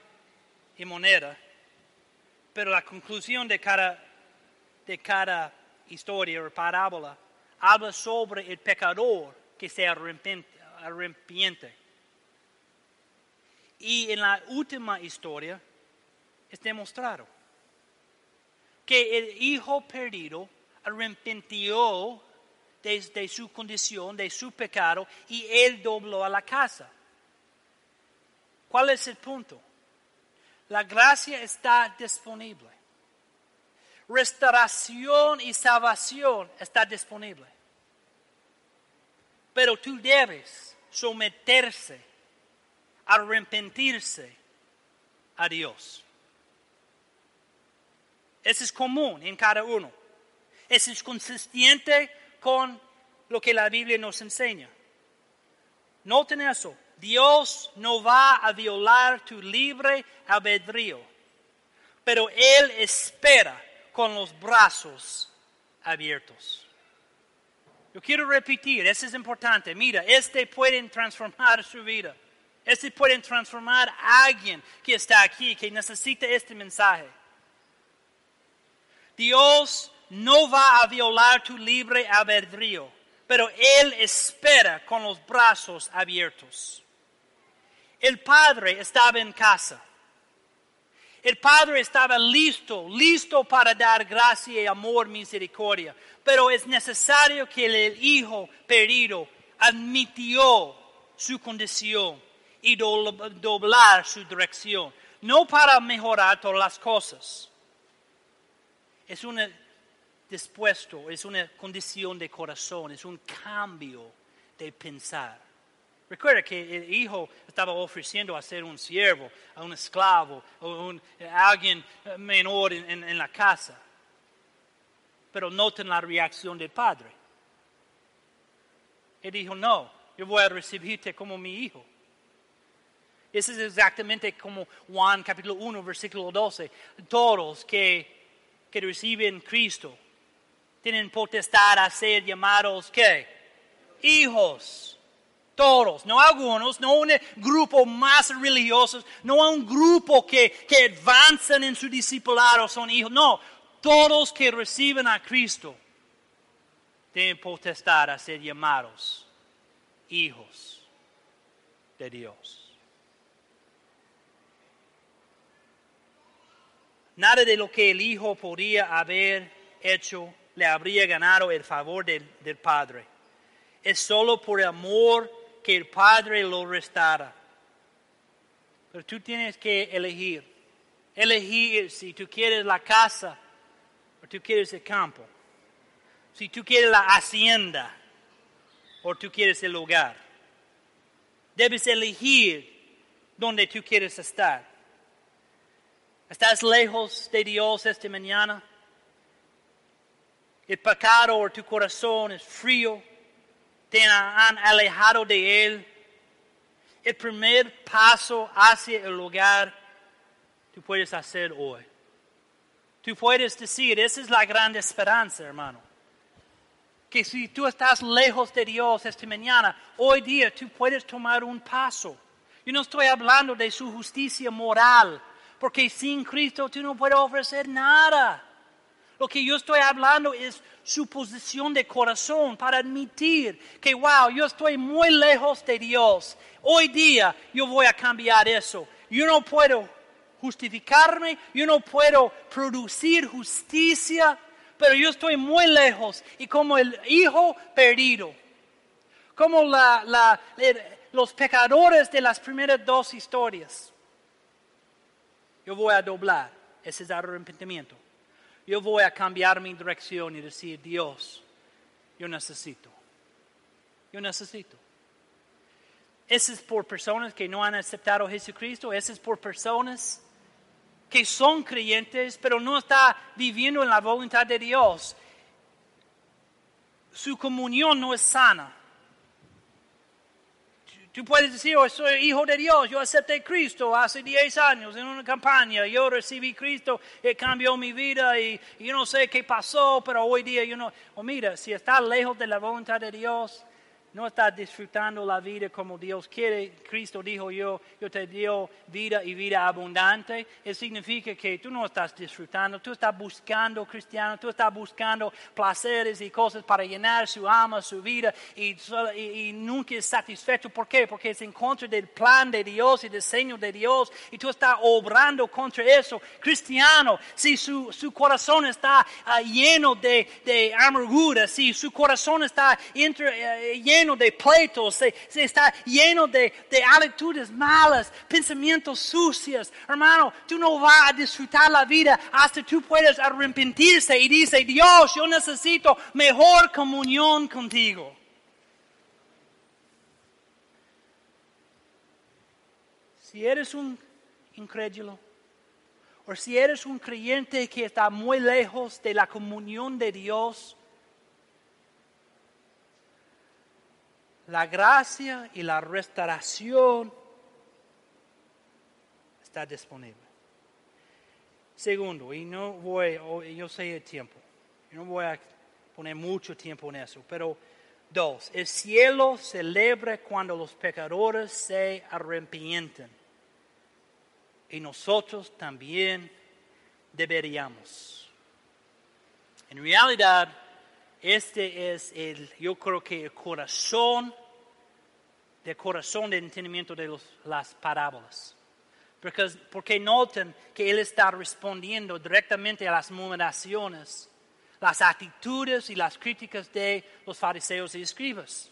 y moneda, pero la conclusión de cada, de cada historia o parábola habla sobre el pecador que se arrepiente. Y en la última historia es demostrado que el hijo perdido arrepintió desde su condición, de su pecado, y él dobló a la casa. ¿Cuál es el punto? La gracia está disponible. Restauración y salvación está disponible. Pero tú debes someterse, arrepentirse a Dios. Eso es común en cada uno. Eso es consistente con lo que la Biblia nos enseña. Noten eso. Dios no va a violar tu libre albedrío, pero Él espera con los brazos abiertos. Yo quiero repetir, eso es importante. Mira, este puede transformar su vida. Este puede transformar a alguien que está aquí, que necesita este mensaje. Dios no va a violar tu libre albedrío, pero Él espera con los brazos abiertos. El padre estaba en casa. El Padre estaba listo, listo para dar gracia y amor, misericordia. Pero es necesario que el Hijo perdido admitió su condición y doblar su dirección. No para mejorar todas las cosas. Es un dispuesto, es una condición de corazón, es un cambio de pensar. Recuerda que el hijo estaba ofreciendo a ser un siervo, a un esclavo, a, alguien menor en, la casa. Pero noten la reacción del padre. Él dijo, no, yo voy a recibirte como mi hijo. Eso es exactamente como Juan capítulo 1, versículo 12. Todos que, que reciben Cristo tienen potestad a ser llamados, ¿qué? Hijos. Todos, no algunos, no un grupo más religioso, no un grupo que, que avanzan en su discipulado son hijos, no, todos que reciben a Cristo tienen potestad a ser llamados hijos de Dios. Nada de lo que el Hijo podría haber hecho le habría ganado el favor del, Padre. Es solo por amor que el Padre lo restara. Pero tú tienes que elegir. Elegir si tú quieres la casa o tú quieres el campo. Si tú quieres la hacienda o tú quieres el hogar. Debes elegir dónde tú quieres estar. ¿Estás lejos de Dios esta mañana? El pecado o tu corazón es frío te han alejado de Él. El primer paso hacia el lugar tú puedes hacer hoy. Tú puedes decir, esa es la gran esperanza, hermano. Que si tú estás lejos de Dios esta mañana, hoy día tú puedes tomar un paso. Yo no estoy hablando de su justicia moral, porque sin Cristo tú no puedes ofrecer nada. Lo que yo estoy hablando es su posición de corazón para admitir que, wow, yo estoy muy lejos de Dios. Hoy día yo voy a cambiar eso. Yo no puedo justificarme, yo no puedo producir justicia, pero yo estoy muy lejos y como el hijo perdido, como los pecadores de las primeras dos historias, yo voy a doblar ese arrepentimiento yo voy a cambiar mi dirección y decir, Dios, yo necesito. Yo necesito. Ese es por personas que no han aceptado a Jesucristo. Ese es por personas que son creyentes, pero no están viviendo en la voluntad de Dios. Su comunión no es sana. Tú puedes decir, yo soy hijo de Dios, yo acepté Cristo hace 10 años en una campaña, yo recibí Cristo, y cambió mi vida y, yo no sé qué pasó, pero hoy día yo no... O mira, si estás lejos de la voluntad de Dios, no estás disfrutando la vida como Dios quiere. Cristo dijo yo, yo te dio vida y vida abundante. Eso significa que tú no estás disfrutando, tú estás buscando, cristiano, tú estás buscando placeres y cosas para llenar su alma, su vida y, nunca es satisfecho. ¿Por qué? Porque es en contra del plan de Dios y diseño de Dios y tú estás obrando contra eso. Cristiano, si su, corazón está ah, lleno de, amargura, si su corazón está entre, uh, lleno de pleitos, se, está lleno de, de actitudes malas, pensamientos sucios. Hermano, tú no vas a disfrutar la vida hasta tú puedes arrepentirse y dice, Dios, yo necesito mejor comunión contigo. Si eres un incrédulo, o si eres un creyente que está muy lejos de la comunión de Dios, la gracia y la restauración está disponible. Segundo, y no voy, yo sé el tiempo, no voy a poner mucho tiempo en eso, pero dos, el cielo celebra cuando los pecadores se arrepienten y nosotros también deberíamos. En realidad, este es el, yo creo que el corazón, del corazón del entendimiento de las parábolas. Porque, porque noten que él está respondiendo directamente a las murmuraciones, las actitudes y las críticas de los fariseos y escribas.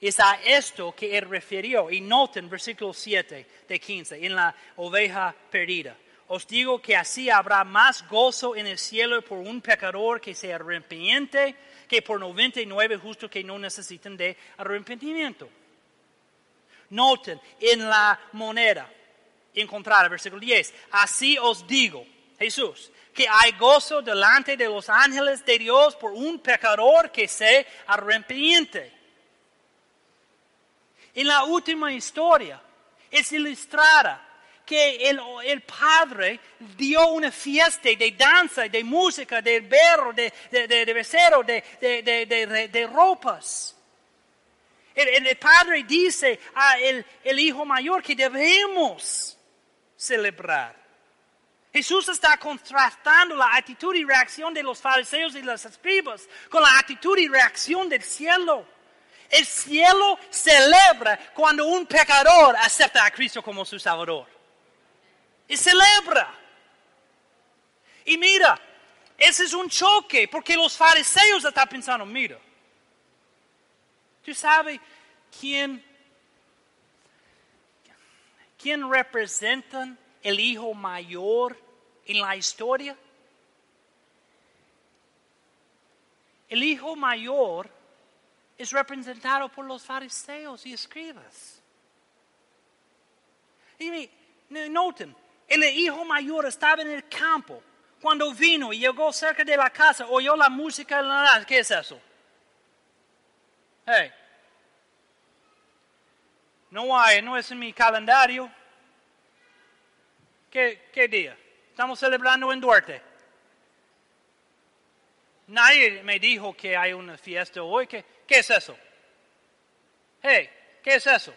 Es a esto que él refirió. Y noten versículo 7 de 15, en la oveja perdida. Os digo que así habrá más gozo en el cielo por un pecador que se arrepiente que por 99 justos que no necesitan de arrepentimiento. Noten en la moneda encontrada, versículo 10, así os digo, Jesús, que hay gozo delante de los ángeles de Dios por un pecador que se arrepiente. en la última historia es ilustrada que el, el, padre dio una fiesta de danza, de música, de berro, de, de, de, de de, de, ropas. El, el, padre dice a el, el hijo mayor que debemos celebrar. Jesús está contrastando la actitud y reacción de los fariseos y los escribas con la actitud y reacción del cielo. El cielo celebra cuando un pecador acepta a Cristo como su Salvador. Y celebra. Y mira, ese es un choque porque los fariseos están pensando, mira, ¿tú sabes quién, quién representan el hijo mayor en la historia? El hijo mayor es representado por los fariseos y escribas. Y noten, el hijo mayor estaba en el campo. Cuando vino y llegó cerca de la casa, oyó la música ¿Qué es eso? Hey. No hay, no es en mi calendario. ¿Qué, qué día? Estamos celebrando en Duarte. Nadie me dijo que hay una fiesta hoy. ¿Qué, qué es eso? Hey, ¿qué es eso?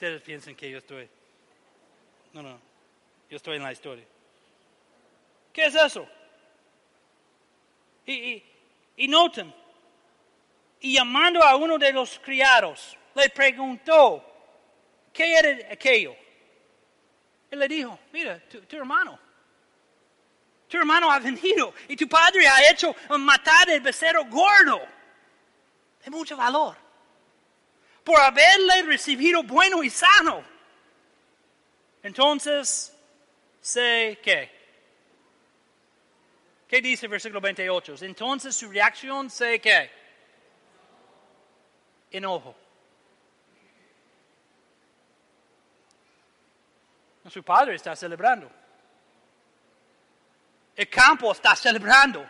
Ustedes piensan que yo estoy. No, no. Yo estoy en la historia. ¿Qué es eso? Y, y, y noten. Y llamando a uno de los criados, le preguntó, ¿qué era aquello? Él le dijo, mira, tu, hermano. Tu hermano ha venido y tu padre ha hecho matar el becerro gordo. De mucho valor por haberle recibido bueno y sano. Entonces, sé qué. ¿Qué dice el versículo 28? Entonces su reacción sé qué. Enojo. Su padre está celebrando. El campo está celebrando.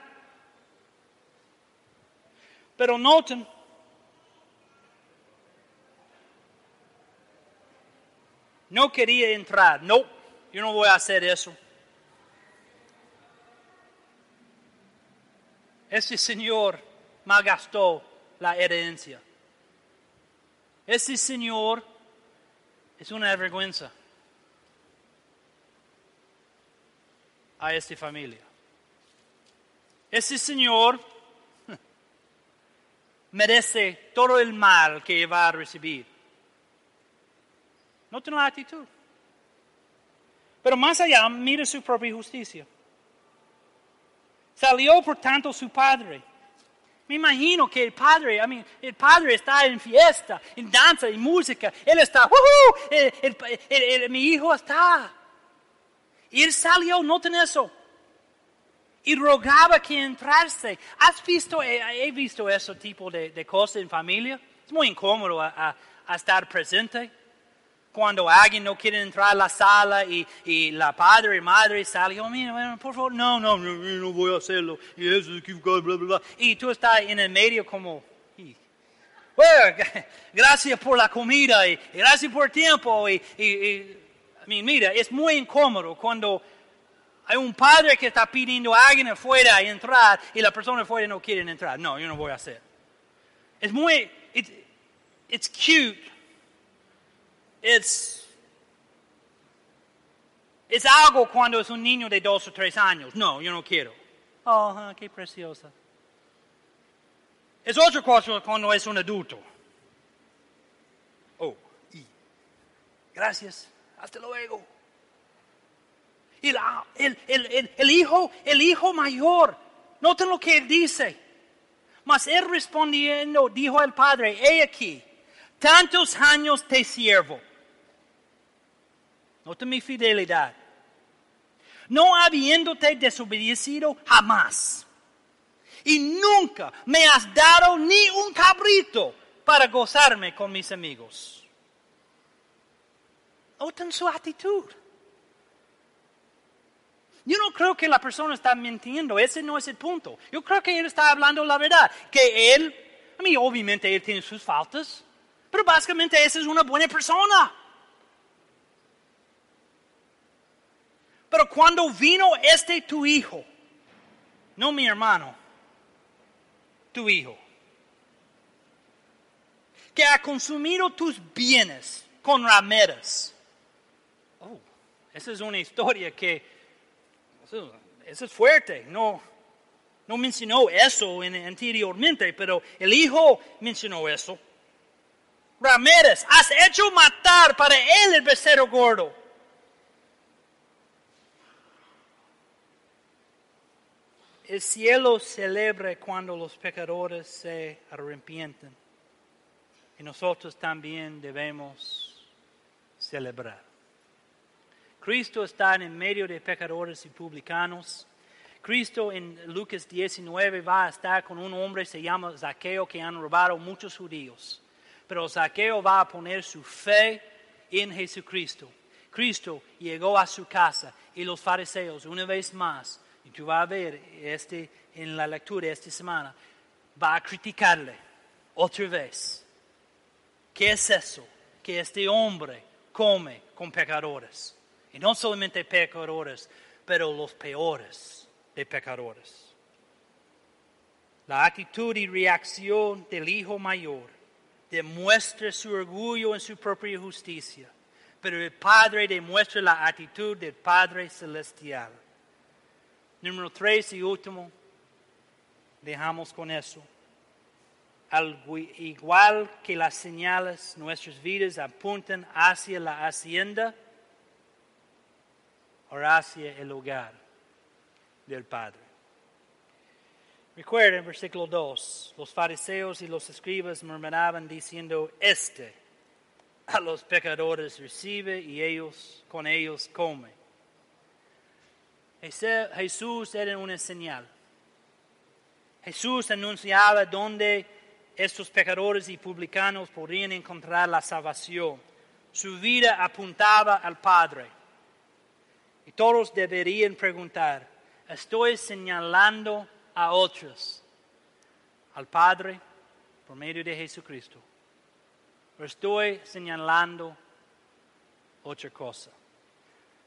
Pero noten No quería entrar. No, yo no voy a hacer eso. Ese señor malgastó la herencia. Ese señor es una vergüenza a esta familia. Ese señor *laughs* merece todo el mal que va a recibir. No tiene la actitud. Pero más allá, mire su propia justicia. Salió por tanto su padre. Me imagino que el padre, el padre está en fiesta, en danza, en música. Él está, mi hijo está. Y él salió, noten eso. Y rogaba que entrase. ¿Has visto, he, visto ese tipo de, cosas en familia? Es muy incómodo a estar presente cuando alguien no quiere entrar a la sala y, y la padre y madre sale, oh, mira, por favor, no, no, no, no voy a hacerlo, y eso es bla, bla, bla. Y tú estás en el medio como, bueno, *laughs* gracias por la comida y, gracias por el tiempo. Y, mira, es muy incómodo cuando hay un padre que está pidiendo a alguien afuera entrar y la persona afuera no quiere entrar. No, yo no voy a hacer. Es muy, it's cute es, es algo cuando es un niño de dos o tres años. No, yo no quiero. Oh, qué preciosa. Es otra cosa cuando es un adulto. Oh, y gracias, hasta luego. Y el, el, el, hijo, el hijo mayor, noten lo que él dice. Mas él respondiendo, dijo al padre, he aquí, tantos años te siervo Nota mi fidelidad. No habiéndote desobedecido jamás. Y nunca me has dado ni un cabrito para gozarme con mis amigos. Noten su actitud. Yo no creo que la persona está mintiendo, ese no es el punto. Yo creo que él está hablando la verdad, que él A mí, obviamente, él tiene sus faltas, pero básicamente esa es una buena persona. Pero cuando vino este tu hijo, no mi hermano, tu hijo, que ha consumido tus bienes con rameras. Oh, esa es una historia que, eso es fuerte, no, no mencionó eso anteriormente, pero el hijo mencionó eso. Ramírez, has hecho matar para él el becerro gordo. El cielo celebra cuando los pecadores se arrepienten. Y nosotros también debemos celebrar. Cristo está en medio de pecadores y publicanos. Cristo en Lucas 19 va a estar con un hombre se llama Zaqueo que han robado muchos judíos. Pero Zaqueo va a poner su fe en Jesucristo. Cristo llegó a su casa y los fariseos, una vez más, y tú vas a ver este, en la lectura esta semana, va a criticarle otra vez. ¿Qué es eso? Que este hombre come con pecadores. Y no solamente pecadores, pero los peores de pecadores. La actitud y reacción del hijo mayor demuestra su orgullo en su propia justicia, pero el Padre demuestra la actitud del Padre celestial. Número tres y último, dejamos con eso. Al, igual que las señales, nuestras vidas apuntan hacia la hacienda o hacia el hogar del Padre. Recuerden, versículo 2, los fariseos y los escribas murmuraban diciendo, este a los pecadores recibe y ellos con ellos come. Jesús era una señal. Jesús anunciaba dónde estos pecadores y publicanos podrían encontrar la salvación. Su vida apuntaba al Padre. Y todos deberían preguntar, estoy señalando a otros al Padre por medio de Jesucristo. O estoy señalando otra cosa.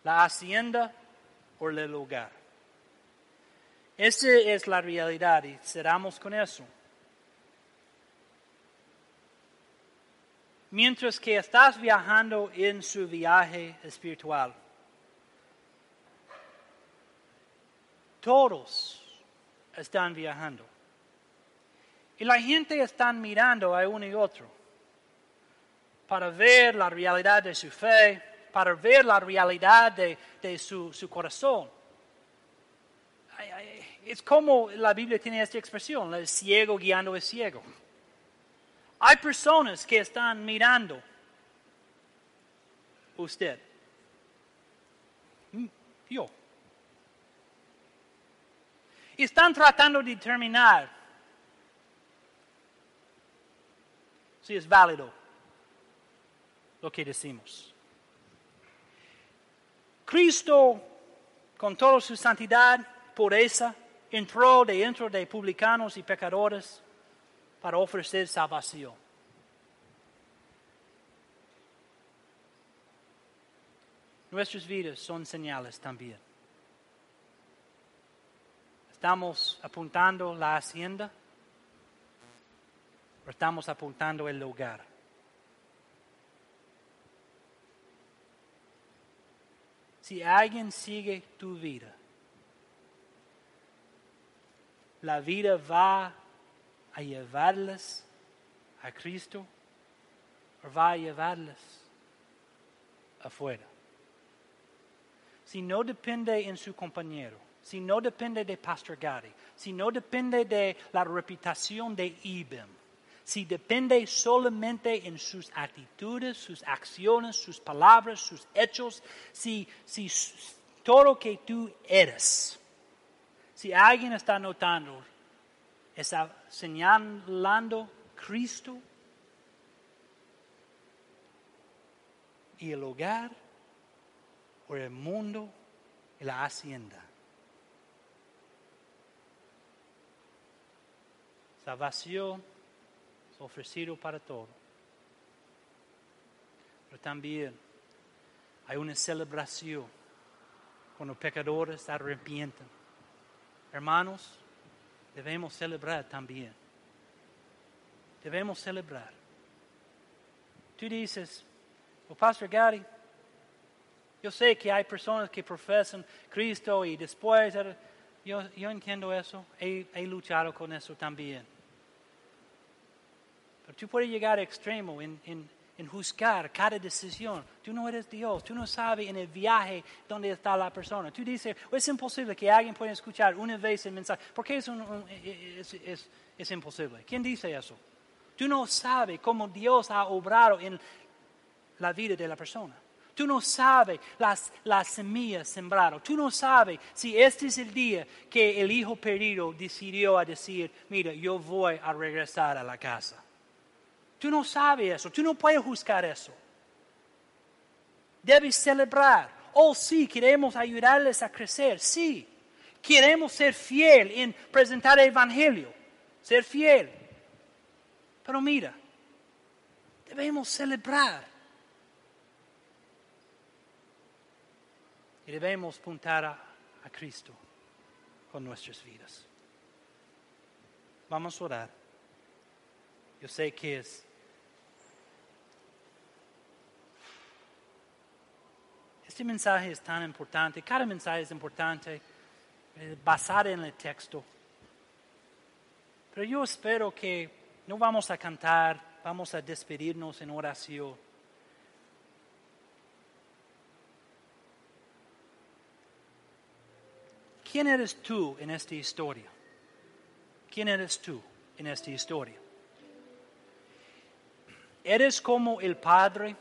La hacienda o el lugar. Esa es la realidad y cerramos con eso. Mientras que estás viajando en su viaje espiritual, Todos están viajando. Y la gente está mirando a uno y otro para ver la realidad de su fe, para ver la realidad de, su, corazón. Es como la Biblia tiene esta expresión, el ciego guiando al ciego. Hay personas que están mirando usted. Mm, yo y están tratando de determinar si es válido lo que decimos. Cristo, con toda su santidad, pureza, entró dentro de publicanos y pecadores para ofrecer salvación. Nuestras vidas son señales también. ¿Estamos apuntando la hacienda? ¿O estamos apuntando el lugar? Si alguien sigue tu vida, la vida va a llevarles a Cristo o va a llevarles afuera. Si no depende en su compañero, si no depende de Pastor Gary, si no depende de la reputación de IBM, si depende solamente en sus actitudes, sus acciones, sus palabras, sus hechos, si, si todo lo que tú eres, si alguien está notando, está señalando Cristo y el hogar o el mundo y la hacienda. Salvación ofrecido para todo. Pero también hay una celebración cuando pecadores arrepienten. Hermanos, debemos celebrar también. Debemos celebrar. Tú dices, oh, Pastor Gary, yo sé que hay personas que profesan Cristo y después, yo, yo entiendo eso, he, he luchado con eso también. Pero tú puedes llegar a extremo en, en, en, juzgar cada decisión. Tú no eres Dios, tú no sabes en el viaje dónde está la persona. Tú dices, es imposible que alguien pueda escuchar una vez el mensaje. ¿Por qué es, es, es, es imposible? ¿Quién dice eso? Tú no sabes cómo Dios ha obrado en la vida de la persona. Tú no sabes las, las semillas sembradas. Tú no sabes si este es el día que el hijo perdido decidió a decir, mira, yo voy a regresar a la casa. Tú no sabes eso. Tú no puedes juzgar eso. Debes celebrar. Oh, sí, queremos ayudarles a crecer. Sí. Queremos ser fiel en presentar el Evangelio. Ser fiel. Pero mira, debemos celebrar Y debemos apuntar a, Cristo con nuestras vidas. Vamos a orar. Yo sé que Este mensaje es tan importante, cada mensaje es importante, eh, basado en el texto. Pero yo espero que no vamos a cantar, vamos a despedirnos en oración. ¿Quién eres tú en esta historia? ¿Quién eres tú en esta historia? ¿Eres como el Padre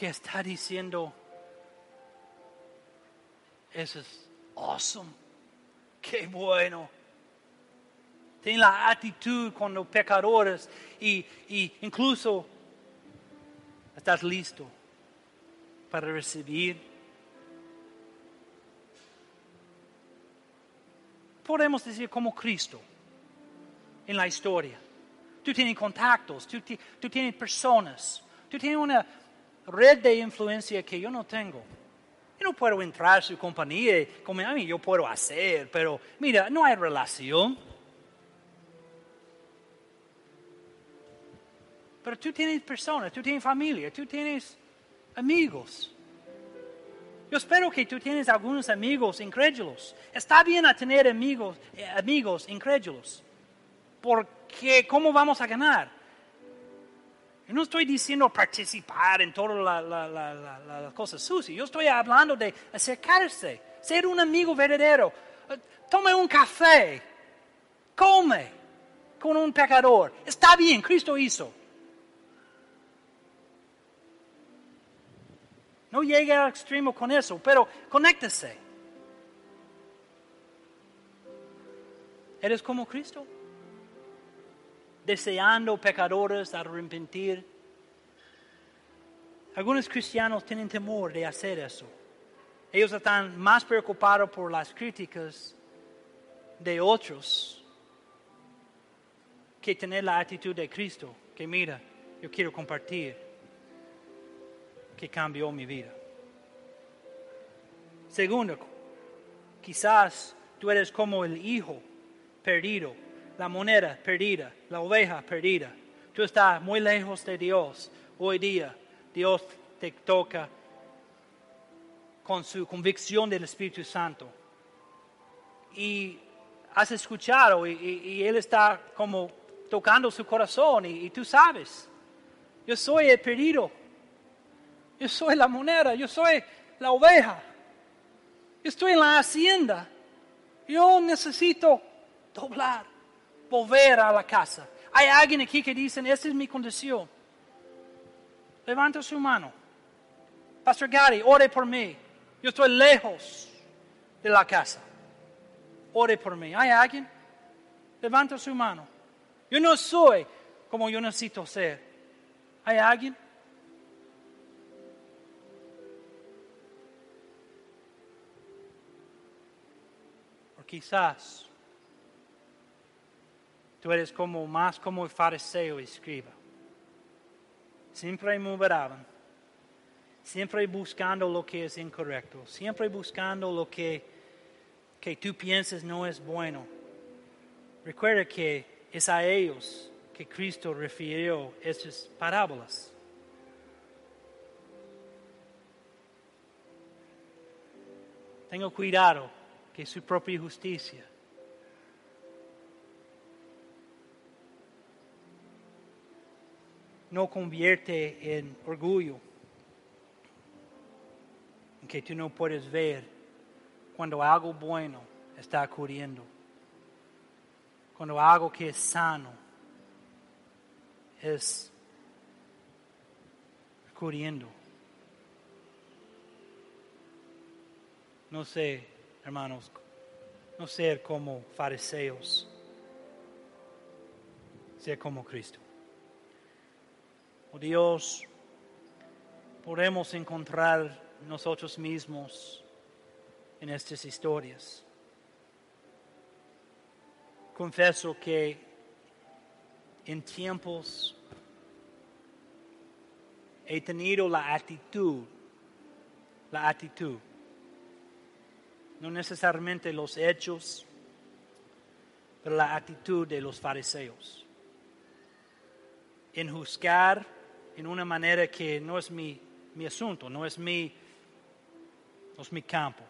que está diciendo, eso es awesome, qué bueno? Ten la actitud cuando pecadores y, y incluso estás listo para recibir podemos decir como Cristo en la historia. Tú tienes contactos, tú, tienes personas, tú tienes una red de influencia que yo no tengo. Yo no puedo entrar a su compañía como a mí yo puedo hacer, pero mira, no hay relación. Pero tú tienes personas, tú tienes familia, tú tienes amigos. Yo espero que tú tienes algunos amigos incrédulos. Está bien a tener amigos, eh, amigos incrédulos. Porque ¿cómo vamos a ganar? Yo no estoy diciendo participar en todas las cosas sucias. Yo estoy hablando de acercarse, ser un amigo verdadero. Tome un café, come con un pecador. Está bien, Cristo hizo. No llegue al extremo con eso, pero conéctese. ¿Eres como Cristo? Deseando pecadores arrepentir. Algunos cristianos tienen temor de hacer eso. Ellos están más preocupados por las críticas de otros que tener la actitud de Cristo, que mira, yo quiero compartir que cambió mi vida. Segundo, quizás tú eres como el hijo perdido, la moneda perdida, la oveja perdida. Tú estás muy lejos de Dios. Hoy día Dios te toca con su convicción del Espíritu Santo. Y has escuchado y, Él está como tocando su corazón y, tú sabes, yo soy el perdido yo soy la moneda, yo soy la oveja. Yo estoy en la hacienda. Yo necesito doblar, volver a la casa. Hay alguien aquí que dice, esta es mi condición. Levanta su mano. Pastor Gary, ore por mí. Yo estoy lejos de la casa. Ore por mí. ¿Hay alguien? Levanta su mano. Yo no soy como yo necesito ser. ¿Hay alguien? quizás Tú eres como más como el fariseo y escriba. Siempre murmuraban, siempre buscando lo que es incorrecto, siempre buscando lo que, que tú piensas no es bueno. Recuerda que es a ellos que Cristo refirió estas parábolas. Tengo cuidado que su propia justicia no convierte en orgullo, que tú no puedes ver cuando algo bueno está ocurriendo, cuando algo que es sano es ocurriendo. No sé, hermanos, no ser como fariseos, ser como Cristo. Oh Dios, podemos encontrar nosotros mismos en estas historias. Confieso que en tiempos he tenido la actitud, la actitud, no necesariamente los hechos, pero la actitud de los fariseos, en juzgar en una manera que no es mi, asunto, no es mi, no es mi campo.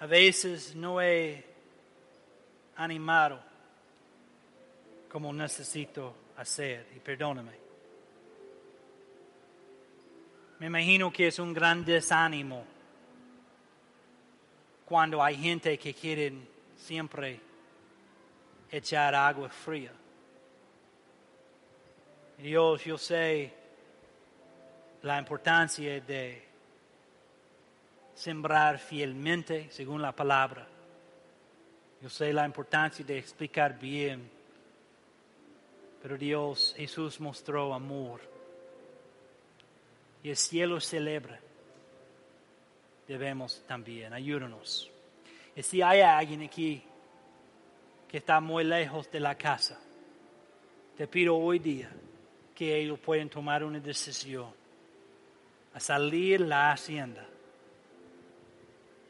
A veces no he animado como necesito hacer, y perdóname. Me imagino que es un gran desánimo cuando hay gente que quieren siempre echar agua fría. Dios, yo sé la importancia de sembrar fielmente según la palabra. Yo sé la importancia de explicar bien. Pero Dios, Jesús mostró amor. Y el cielo celebra. Debemos también, ayúdanos. Y si hay alguien aquí que está muy lejos de la casa, te pido hoy día que ellos pueden tomar una decisión a salir la hacienda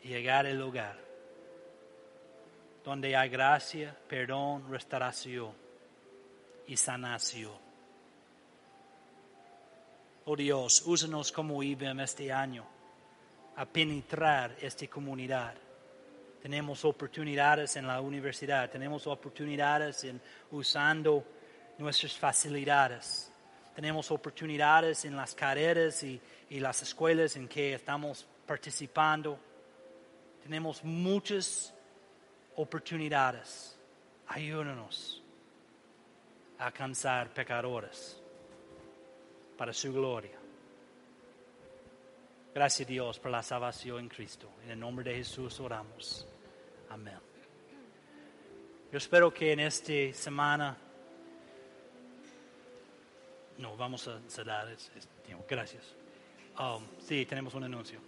y llegar al lugar donde hay gracia, perdón, restauración y sanación. Oh Dios, úsanos como IBM este año a penetrar esta comunidad. Tenemos oportunidades en la universidad, tenemos oportunidades en usando nuestras facilidades tenemos oportunidades en las carreras y, las escuelas en que estamos participando. Tenemos muchas oportunidades. Ayúdanos a alcanzar pecadores para su gloria. Gracias Dios por la salvación en Cristo. En el nombre de Jesús oramos. Amén. Yo espero que en esta semana no, vamos a cerrar. Gracias. Um, sí, tenemos un anuncio.